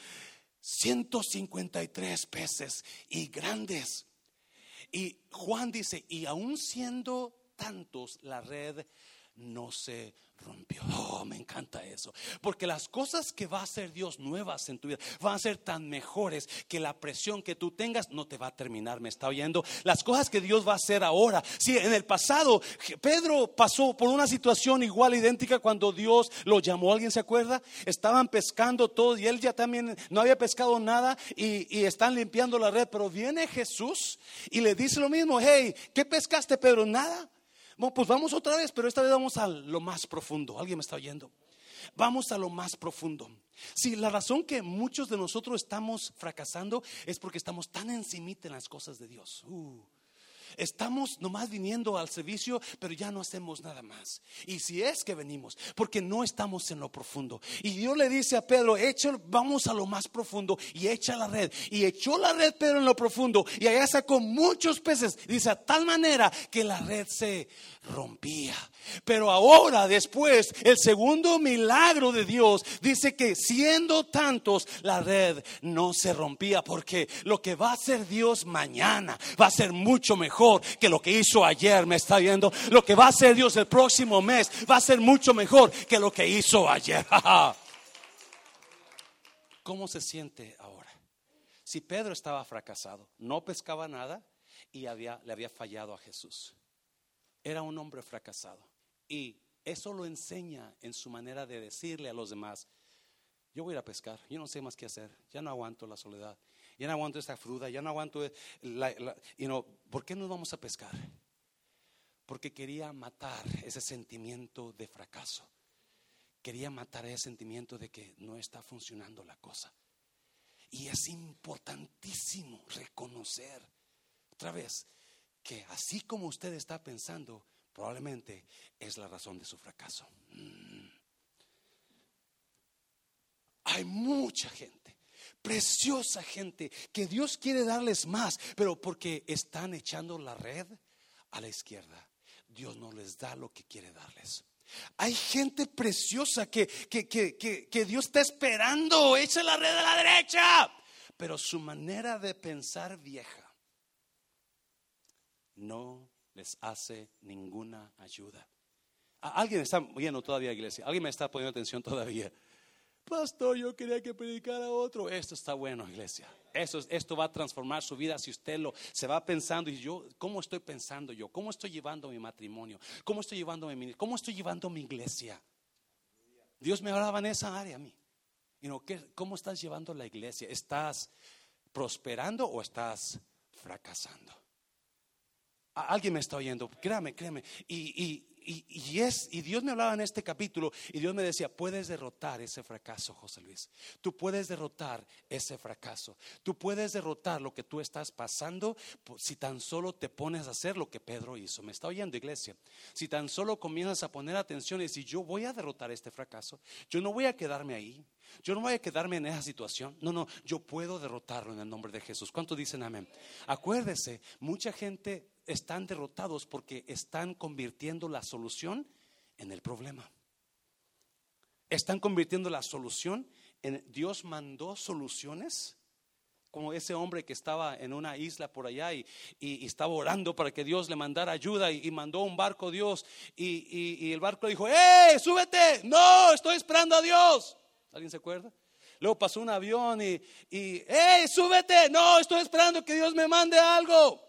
[SPEAKER 1] 153 peces y grandes. Y Juan dice, y aún siendo tantos, la red no se rompió. Oh, me encanta eso. Porque las cosas que va a hacer Dios nuevas en tu vida van a ser tan mejores que la presión que tú tengas no te va a terminar. ¿Me está oyendo? Las cosas que Dios va a hacer ahora. Si en el pasado Pedro pasó por una situación igual, idéntica, cuando Dios lo llamó, ¿alguien se acuerda? Estaban pescando todos y él ya también no había pescado nada y, y están limpiando la red. Pero viene Jesús y le dice lo mismo. Hey, ¿qué pescaste, Pedro? Nada. Bueno, pues vamos otra vez, pero esta vez vamos a lo más profundo. ¿Alguien me está oyendo? Vamos a lo más profundo. Si la razón que muchos de nosotros estamos fracasando es porque estamos tan encimita en las cosas de Dios. Uh. Estamos nomás viniendo al servicio, pero ya no hacemos nada más. Y si es que venimos, porque no estamos en lo profundo. Y Dios le dice a Pedro, echa, vamos a lo más profundo y echa la red. Y echó la red Pedro en lo profundo y allá sacó muchos peces. Dice a tal manera que la red se rompía. Pero ahora, después, el segundo milagro de Dios dice que siendo tantos, la red no se rompía. Porque lo que va a hacer Dios mañana va a ser mucho mejor que lo que hizo ayer. Me está viendo. Lo que va a hacer Dios el próximo mes va a ser mucho mejor que lo que hizo ayer. ¿Cómo se siente ahora? Si Pedro estaba fracasado, no pescaba nada y había, le había fallado a Jesús era un hombre fracasado. Y eso lo enseña en su manera de decirle a los demás, yo voy a ir a pescar, yo no sé más qué hacer, ya no aguanto la soledad, ya no aguanto esta fruta, ya no aguanto, la, ¿por qué no vamos a pescar? Porque quería matar ese sentimiento de fracaso, quería matar ese sentimiento de que no está funcionando la cosa. Y es importantísimo reconocer, otra vez, que así como usted está pensando, probablemente es la razón de su fracaso. Mm. Hay mucha gente, preciosa gente, que Dios quiere darles más, pero porque están echando la red a la izquierda, Dios no les da lo que quiere darles. Hay gente preciosa que, que, que, que, Dios está esperando, echa la red a la derecha, pero su manera de pensar vieja no les hace ninguna ayuda. Alguien está viendo todavía, iglesia. Alguien me está poniendo atención todavía. Pastor, yo quería que predicara otro. Esto está bueno, iglesia. Esto, va a transformar su vida si usted lo se va pensando y yo, ¿cómo estoy pensando yo? ¿Cómo estoy llevando mi matrimonio? ¿Cómo estoy llevando mi cómo estoy llevando mi iglesia? Dios me hablaba en esa área a mí. ¿Cómo estás llevando la iglesia? ¿Estás prosperando o estás fracasando? Alguien me está oyendo, créame, créame. Y, y, es, y Dios me hablaba en este capítulo y Dios me decía, puedes derrotar ese fracaso, José Luis. Tú puedes derrotar ese fracaso. Tú puedes derrotar lo que tú estás pasando si tan solo te pones a hacer lo que Pedro hizo. ¿Me está oyendo, iglesia? Si tan solo comienzas a poner atención y decir, yo voy a derrotar este fracaso. Yo no voy a quedarme ahí. Yo no voy a quedarme en esa situación. No, no, yo puedo derrotarlo en el nombre de Jesús. ¿Cuántos dicen amén? Acuérdese, mucha gente están derrotados porque están convirtiendo la solución en el problema. Están convirtiendo la solución en Dios mandó soluciones como ese hombre que estaba en una isla por allá y, estaba orando para que Dios le mandara ayuda y, mandó un barco Dios y, el barco dijo, ¡eh, súbete! No, estoy esperando a Dios. ¿Alguien se acuerda? Luego pasó un avión y, y ¡eh, súbete! No, estoy esperando que Dios me mande algo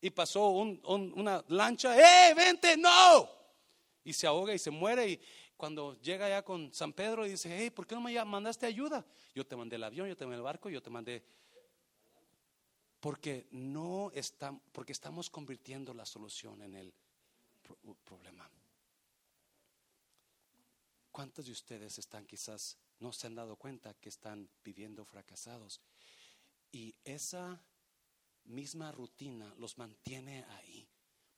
[SPEAKER 1] y pasó una lancha, ¡eh, vente! ¡No! Y se ahoga y se muere. Y cuando llega ya con San Pedro y dice, hey, ¿por qué no me mandaste ayuda? Yo te mandé el avión, yo te mandé el barco, yo te mandé. Porque no estamos, porque estamos convirtiendo la solución en el problema. ¿Cuántos de ustedes están quizás no se han dado cuenta que están viviendo fracasados? Y esa misma rutina los mantiene ahí.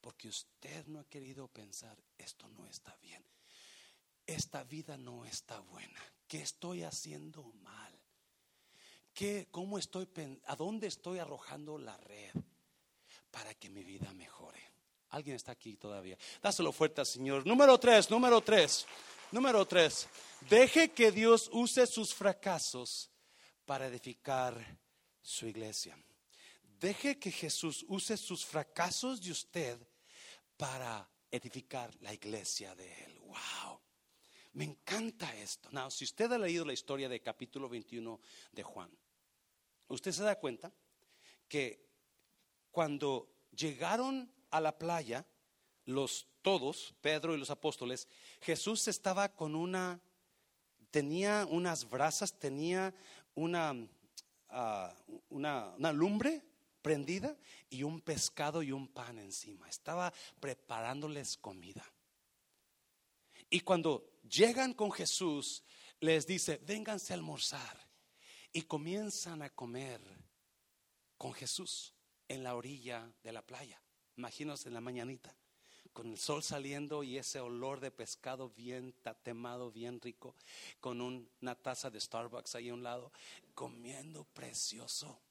[SPEAKER 1] Porque usted no ha querido pensar, esto no está bien. Esta vida no está buena. ¿Qué estoy haciendo mal? ¿Qué, cómo estoy, ¿A dónde estoy arrojando la red para que mi vida mejore? ¿Alguien está aquí todavía? Dáselo fuerte Señor. Número tres, número tres, número tres. Deje que Dios use sus fracasos para edificar su iglesia. Deje que Jesús use sus fracasos de usted para edificar la iglesia de Él. ¡Wow! Me encanta esto. Now, si usted ha leído la historia del capítulo 21 de Juan, usted se da cuenta que cuando llegaron a la playa, los todos, Pedro y los apóstoles, Jesús estaba con una, tenía unas brasas, tenía una, ah, una, una lumbre prendida y un pescado y un pan encima. Estaba preparándoles comida. Y cuando llegan con Jesús, les dice, vénganse a almorzar. Y comienzan a comer con Jesús en la orilla de la playa. Imagínense en la mañanita, con el sol saliendo y ese olor de pescado bien tatemado, bien rico, con una taza de Starbucks ahí a un lado, comiendo precioso.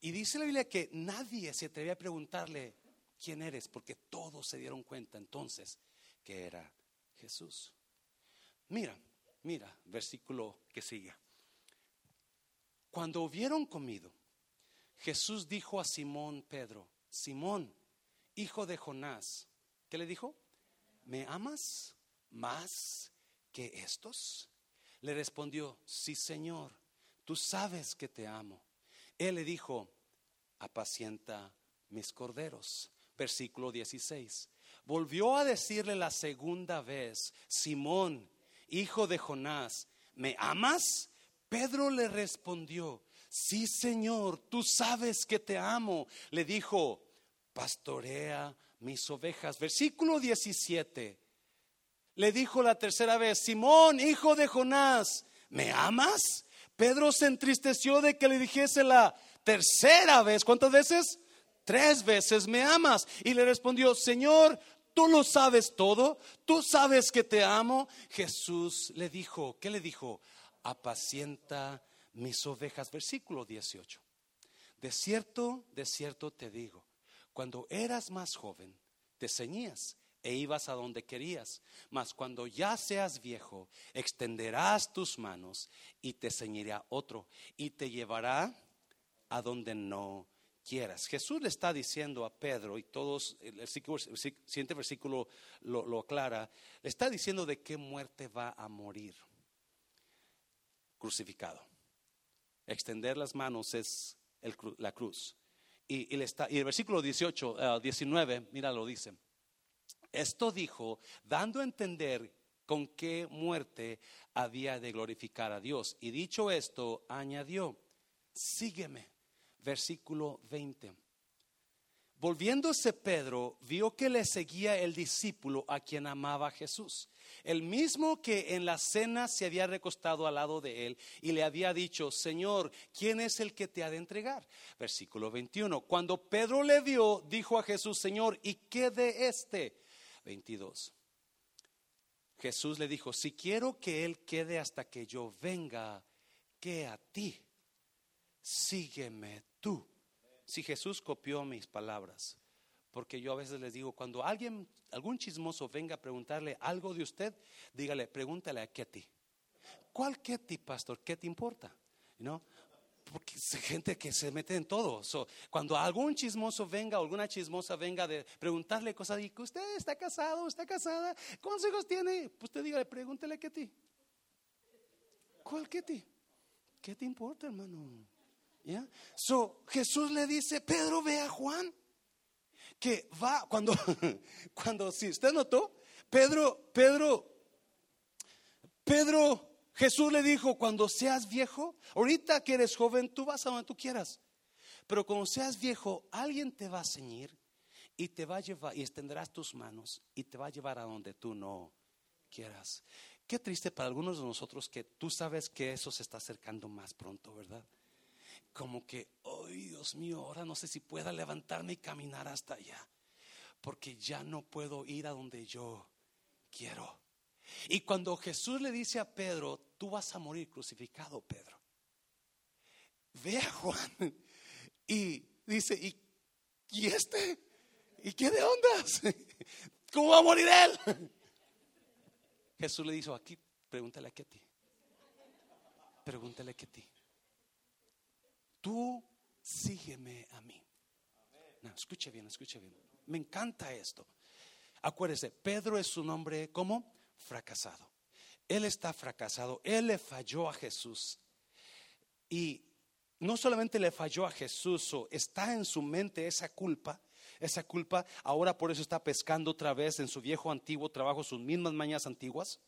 [SPEAKER 1] Y dice la Biblia que nadie se atrevía a preguntarle quién eres, porque todos se dieron cuenta entonces que era Jesús. Mira, mira, versículo que sigue. Cuando hubieron comido, Jesús dijo a Simón Pedro, Simón, hijo de Jonás, ¿qué le dijo? ¿Me amas más que estos? Le respondió, sí, Señor, tú sabes que te amo. Él le dijo, apacienta mis corderos. Versículo 16. Volvió a decirle la segunda vez, Simón, hijo de Jonás, ¿me amas? Pedro le respondió, sí Señor, tú sabes que te amo. Le dijo, pastorea mis ovejas. Versículo 17. Le dijo la tercera vez, Simón, hijo de Jonás, ¿me amas? Pedro se entristeció de que le dijese la tercera vez, ¿cuántas veces? Tres veces, ¿me amas? Y le respondió, Señor, tú lo sabes todo, tú sabes que te amo. Jesús le dijo, ¿qué le dijo? Apacienta mis ovejas. Versículo 18. De cierto, de cierto te digo, cuando eras más joven, te ceñías e ibas a donde querías. Mas cuando ya seas viejo, extenderás tus manos y te ceñirá otro y te llevará a donde no quieras. Jesús le está diciendo a Pedro, y todos, el, siguiente versículo lo, aclara, le está diciendo de qué muerte va a morir. Crucificado. Extender las manos es la cruz. Y, y, está, y el versículo 18, 19, uh, mira lo dice. Esto dijo, dando a entender con qué muerte había de glorificar a Dios. Y dicho esto, añadió, sígueme. Versículo 20. Volviéndose Pedro, vio que le seguía el discípulo a quien amaba Jesús, el mismo que en la cena se había recostado al lado de él y le había dicho, Señor, ¿quién es el que te ha de entregar? Versículo 21. Cuando Pedro le vio, dijo a Jesús, Señor, ¿y qué de este? 22. Jesús le dijo, si quiero que Él quede hasta que yo venga, que a ti, sígueme tú. Si Jesús copió mis palabras, porque yo a veces les digo, cuando alguien, algún chismoso venga a preguntarle algo de usted, dígale, pregúntale a ti ¿Cuál ti pastor? ¿Qué te importa? Porque hay gente que se mete en todo. cuando algún chismoso venga alguna chismosa venga de preguntarle cosas, y que usted está casado, está casada, ¿cuántos hijos tiene? Pues usted dígale, pregúntele qué ti. ¿Cuál ti? ¿Qué te importa, hermano? ¿Ya? So, Jesús le dice, Pedro, ve a Juan, que va, cuando, cuando, si usted notó, Pedro, Pedro, Pedro Jesús le dijo, cuando seas viejo, ahorita que eres joven, tú vas a donde tú quieras. Pero cuando seas viejo, alguien te va a ceñir y te va a llevar y extenderás tus manos y te va a llevar a donde tú no quieras. Qué triste para algunos de nosotros que tú sabes que eso se está acercando más pronto, ¿verdad? Como que, ay Dios mío, ahora no sé si pueda levantarme y caminar hasta allá, porque ya no puedo ir a donde yo quiero. Y cuando Jesús le dice a Pedro, tú vas a morir crucificado, Pedro, ve a Juan y dice, ¿y, este? ¿Y qué de ondas? ¿Cómo va a morir él? Jesús le dijo, aquí, pregúntale a ti. Pregúntale a ti. Tú sígueme a mí. No, escuche bien, escuche bien. Me encanta esto. Acuérdese, Pedro es su nombre, ¿cómo? Fracasado. Él está fracasado. Él le falló a Jesús. Y no solamente le falló a Jesús, está en su mente esa culpa. Esa culpa ahora por eso está pescando otra vez en su viejo antiguo trabajo, sus mismas mañas antiguas.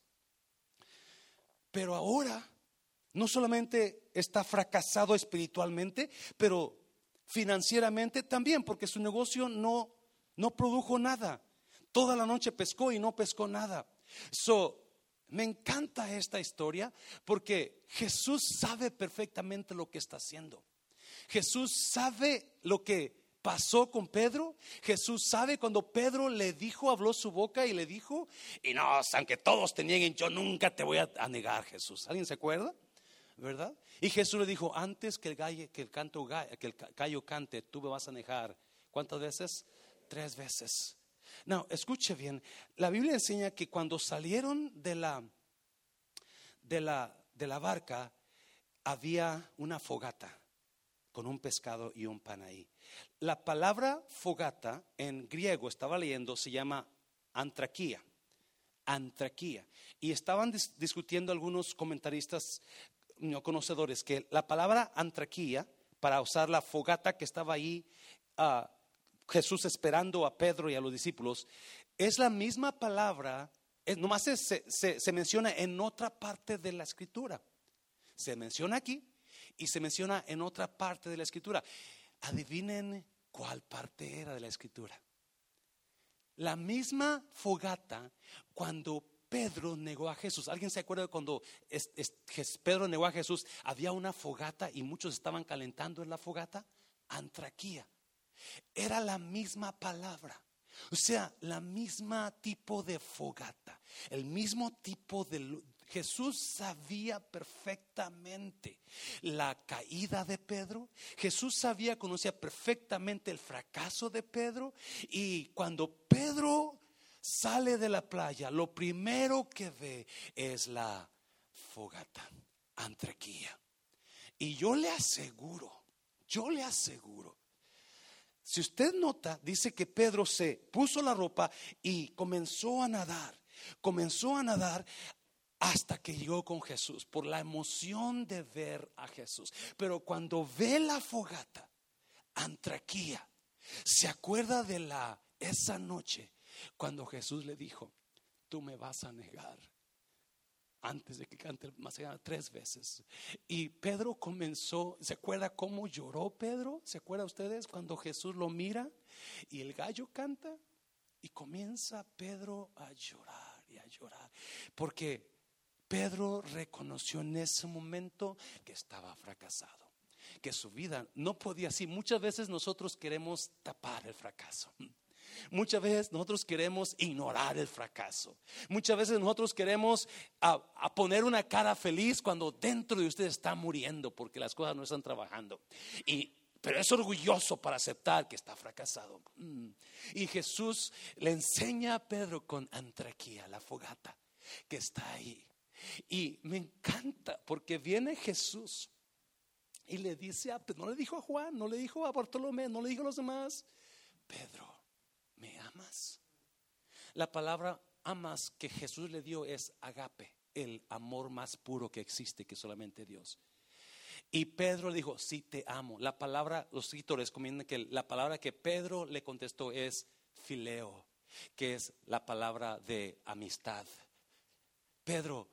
[SPEAKER 1] Pero ahora no solamente está fracasado espiritualmente, pero financieramente también, porque su negocio no, no produjo nada. Toda la noche pescó y no pescó nada. So, me encanta esta historia porque Jesús sabe perfectamente lo que está haciendo. Jesús sabe lo que pasó con Pedro. Jesús sabe cuando Pedro le dijo, habló su boca y le dijo, y no, aunque todos te nieguen, yo nunca te voy a, negar, Jesús. ¿Alguien se acuerda? ¿Verdad? Y Jesús le dijo, antes que el, gallo, que el, canto, que el gallo cante, tú me vas a negar. ¿Cuántas veces? Tres veces. No, escuche bien. La Biblia enseña que cuando salieron de la, de la, de la barca, había una fogata con un pescado y un pan ahí. La palabra fogata en griego, estaba leyendo, se llama antraquía. Antraquía. Y estaban discutiendo algunos comentaristas no conocedores que la palabra antraquía, para usar la fogata que estaba ahí, uh, Jesús esperando a Pedro y a los discípulos, es la misma palabra es, nomás se, se, menciona en otra parte de la escritura. Se menciona aquí y se menciona en otra parte de la escritura. Adivinen cuál parte era de la escritura. La misma fogata cuando Pedro negó a Jesús. ¿Alguien se acuerda cuando Pedro negó a Jesús? Había una fogata y muchos estaban calentando en la fogata. Antraquía. Era la misma palabra. O sea, la misma tipo de fogata, el mismo tipo de, Jesús sabía perfectamente la caída de Pedro. Jesús sabía, conocía perfectamente el fracaso de Pedro. Y cuando Pedro sale de la playa, lo primero que ve es la fogata, antrequía. Y yo le aseguro, yo le aseguro, si usted nota, dice que Pedro se puso la ropa y comenzó a nadar. Comenzó a nadar hasta que llegó con Jesús, por la emoción de ver a Jesús. Pero cuando ve la fogata, Antraquía, se acuerda de la esa noche cuando Jesús le dijo, tú me vas a negar antes de que cante más allá tres veces. Y Pedro comenzó, ¿se acuerda cómo lloró Pedro? ¿Se acuerda ustedes cuando Jesús lo mira y el gallo canta? Y comienza Pedro a llorar y a llorar. Porque Pedro reconoció en ese momento que estaba fracasado, que su vida no podía así. Muchas veces nosotros queremos tapar el fracaso. Muchas veces nosotros queremos ignorar el fracaso. Muchas veces nosotros queremos a, poner una cara feliz cuando dentro de usted está muriendo porque las cosas no están trabajando. Y, pero es orgulloso para aceptar que está fracasado. Mm. Y Jesús le enseña a Pedro con antraquía, la fogata, que está ahí. Y me encanta porque viene Jesús y le dice a no le dijo a Juan, no le dijo a Bartolomé, no le dijo a los demás, Pedro, ¿me amas? La palabra amas que Jesús le dio es agape, el amor más puro que existe, que solamente Dios. Y Pedro le dijo, sí te amo. La palabra, los escritores comentan que la palabra que Pedro le contestó es fileo, que es la palabra de amistad. Pedro,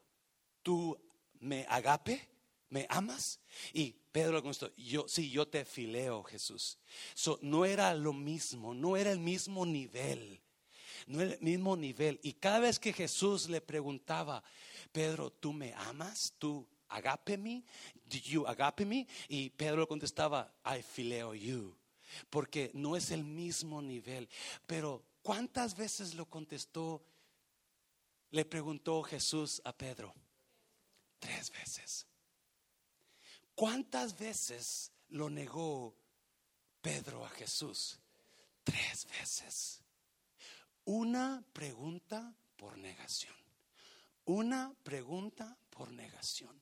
[SPEAKER 1] tú me agape, me amas. Y Pedro le contestó, yo sí, yo te fileo, Jesús. no era lo mismo, no era el mismo nivel. No era el mismo nivel. Y cada vez que Jesús le preguntaba, Pedro, ¿tú me amas? ¿Tú agape me? ¿Do you agape me? Y Pedro contestaba, I fileo you. Porque no es el mismo nivel. Pero ¿cuántas veces lo contestó? Le preguntó Jesús a Pedro. Tres veces. ¿Cuántas veces lo negó Pedro a Jesús? Tres veces. Una pregunta por negación. Una pregunta por negación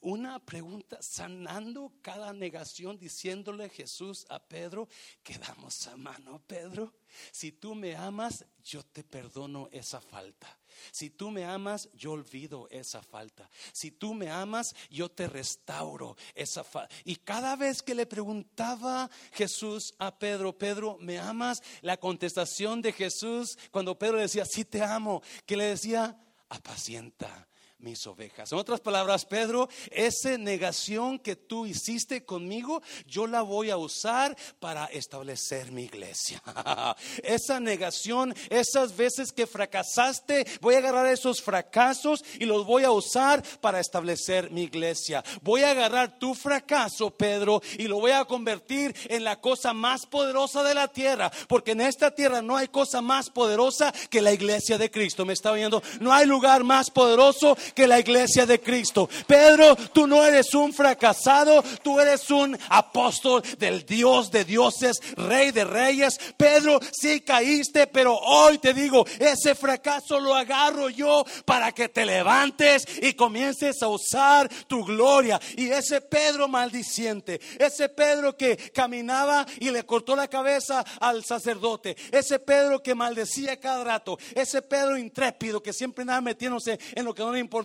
[SPEAKER 1] una pregunta, sanando cada negación, diciéndole Jesús a Pedro, quedamos a mano, Pedro. Si tú me amas, yo te perdono esa falta. Si tú me amas, yo olvido esa falta. Si tú me amas, yo te restauro esa falta. Y cada vez que le preguntaba Jesús a Pedro, Pedro, ¿me amas? La contestación de Jesús, cuando Pedro decía, sí te amo, que le decía, apacienta mis ovejas. En otras palabras, Pedro, esa negación que tú hiciste conmigo, yo la voy a usar para establecer mi iglesia. esa negación, esas veces que fracasaste, voy a agarrar esos fracasos y los voy a usar para establecer mi iglesia. Voy a agarrar tu fracaso, Pedro, y lo voy a convertir en la cosa más poderosa de la tierra, porque en esta tierra no hay cosa más poderosa que la iglesia de Cristo. ¿Me está oyendo? No hay lugar más poderoso que la iglesia de Cristo. Pedro, tú no eres un fracasado, tú eres un apóstol del Dios de dioses, rey de reyes. Pedro, sí caíste, pero hoy te digo, ese fracaso lo agarro yo para que te levantes y comiences a usar tu gloria. Y ese Pedro maldiciente, ese Pedro que caminaba y le cortó la cabeza al sacerdote, ese Pedro que maldecía cada rato, ese Pedro intrépido que siempre nada metiéndose en lo que no le importa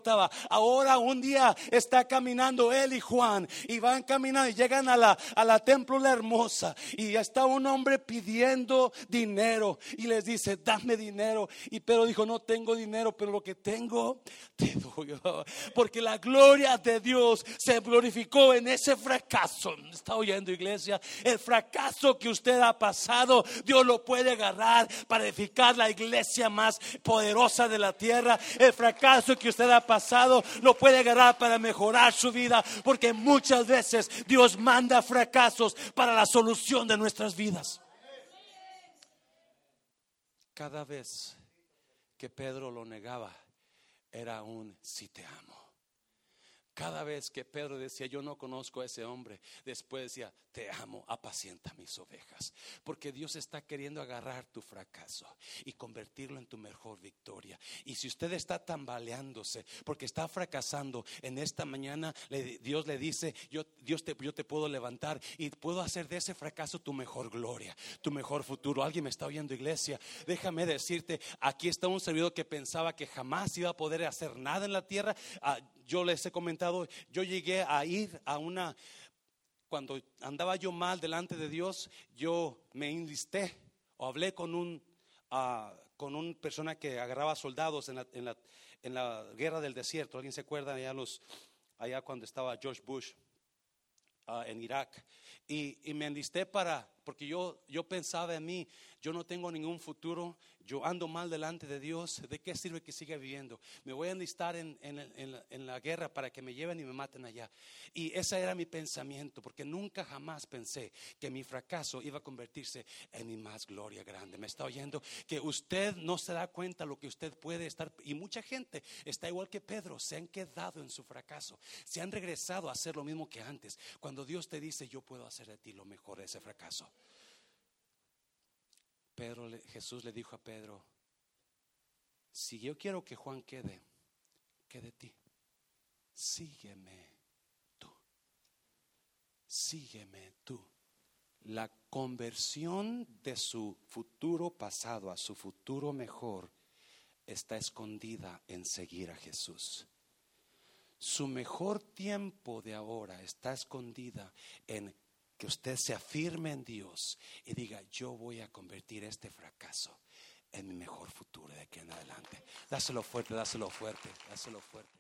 [SPEAKER 1] Ahora un día está caminando él y Juan y van caminando y llegan a la, a la templo la hermosa y está un hombre pidiendo dinero y les dice, dame dinero. Y Pedro dijo, no tengo dinero, pero lo que tengo te doy. Porque la gloria de Dios se glorificó en ese fracaso. ¿Está oyendo iglesia? El fracaso que usted ha pasado, Dios lo puede agarrar para edificar la iglesia más poderosa de la tierra. El fracaso que usted ha pasado lo puede agarrar para mejorar su vida. Porque muchas veces Dios manda fracasos para la solución de nuestras vidas. Cada vez que Pedro lo negaba, era un si te amo. Cada vez que Pedro decía, yo no conozco a ese hombre, después decía, te amo, apacienta mis ovejas. Porque Dios está queriendo agarrar tu fracaso y convertirlo en tu mejor victoria. Y si usted está tambaleándose porque está fracasando, en esta mañana Dios le dice, yo, Dios te, yo te puedo levantar y puedo hacer de ese fracaso tu mejor gloria, tu mejor futuro. Alguien me está oyendo, iglesia. Déjame decirte, aquí está un servidor que pensaba que jamás iba a poder hacer nada en la tierra. Ah, yo les he comentado, yo llegué a ir a una, cuando andaba yo mal delante de Dios, yo me enlisté o hablé con un, uh, con una persona que agarraba soldados en la, en, la, en la, guerra del desierto. ¿Alguien se acuerda allá, los, allá cuando estaba George Bush uh, en Irak? Y, y, me enlisté para, porque yo, yo pensaba en mí, yo no tengo ningún futuro, yo ando mal delante de Dios, ¿de qué sirve que siga viviendo? Me voy a enlistar en, en, la, guerra para que me lleven y me maten allá. Y ese era mi pensamiento, porque nunca jamás pensé que mi fracaso iba a convertirse en mi más gloria grande. ¿Me está oyendo? Que usted no se da cuenta lo que usted puede estar, y mucha gente está igual que Pedro, se han quedado en su fracaso, se han regresado a hacer lo mismo que antes. Cuando Dios te dice, yo puedo hacer de ti lo mejor de ese fracaso. Pedro, Jesús le dijo a Pedro, si yo quiero que Juan quede, quede ti. Sígueme tú. Sígueme tú. La conversión de su futuro pasado a su futuro mejor está escondida en seguir a Jesús. Su mejor tiempo de ahora está escondida en que usted se afirme en Dios y diga, yo voy a convertir este fracaso en mi mejor futuro de aquí en adelante. Dáselo fuerte, dáselo fuerte, dáselo fuerte.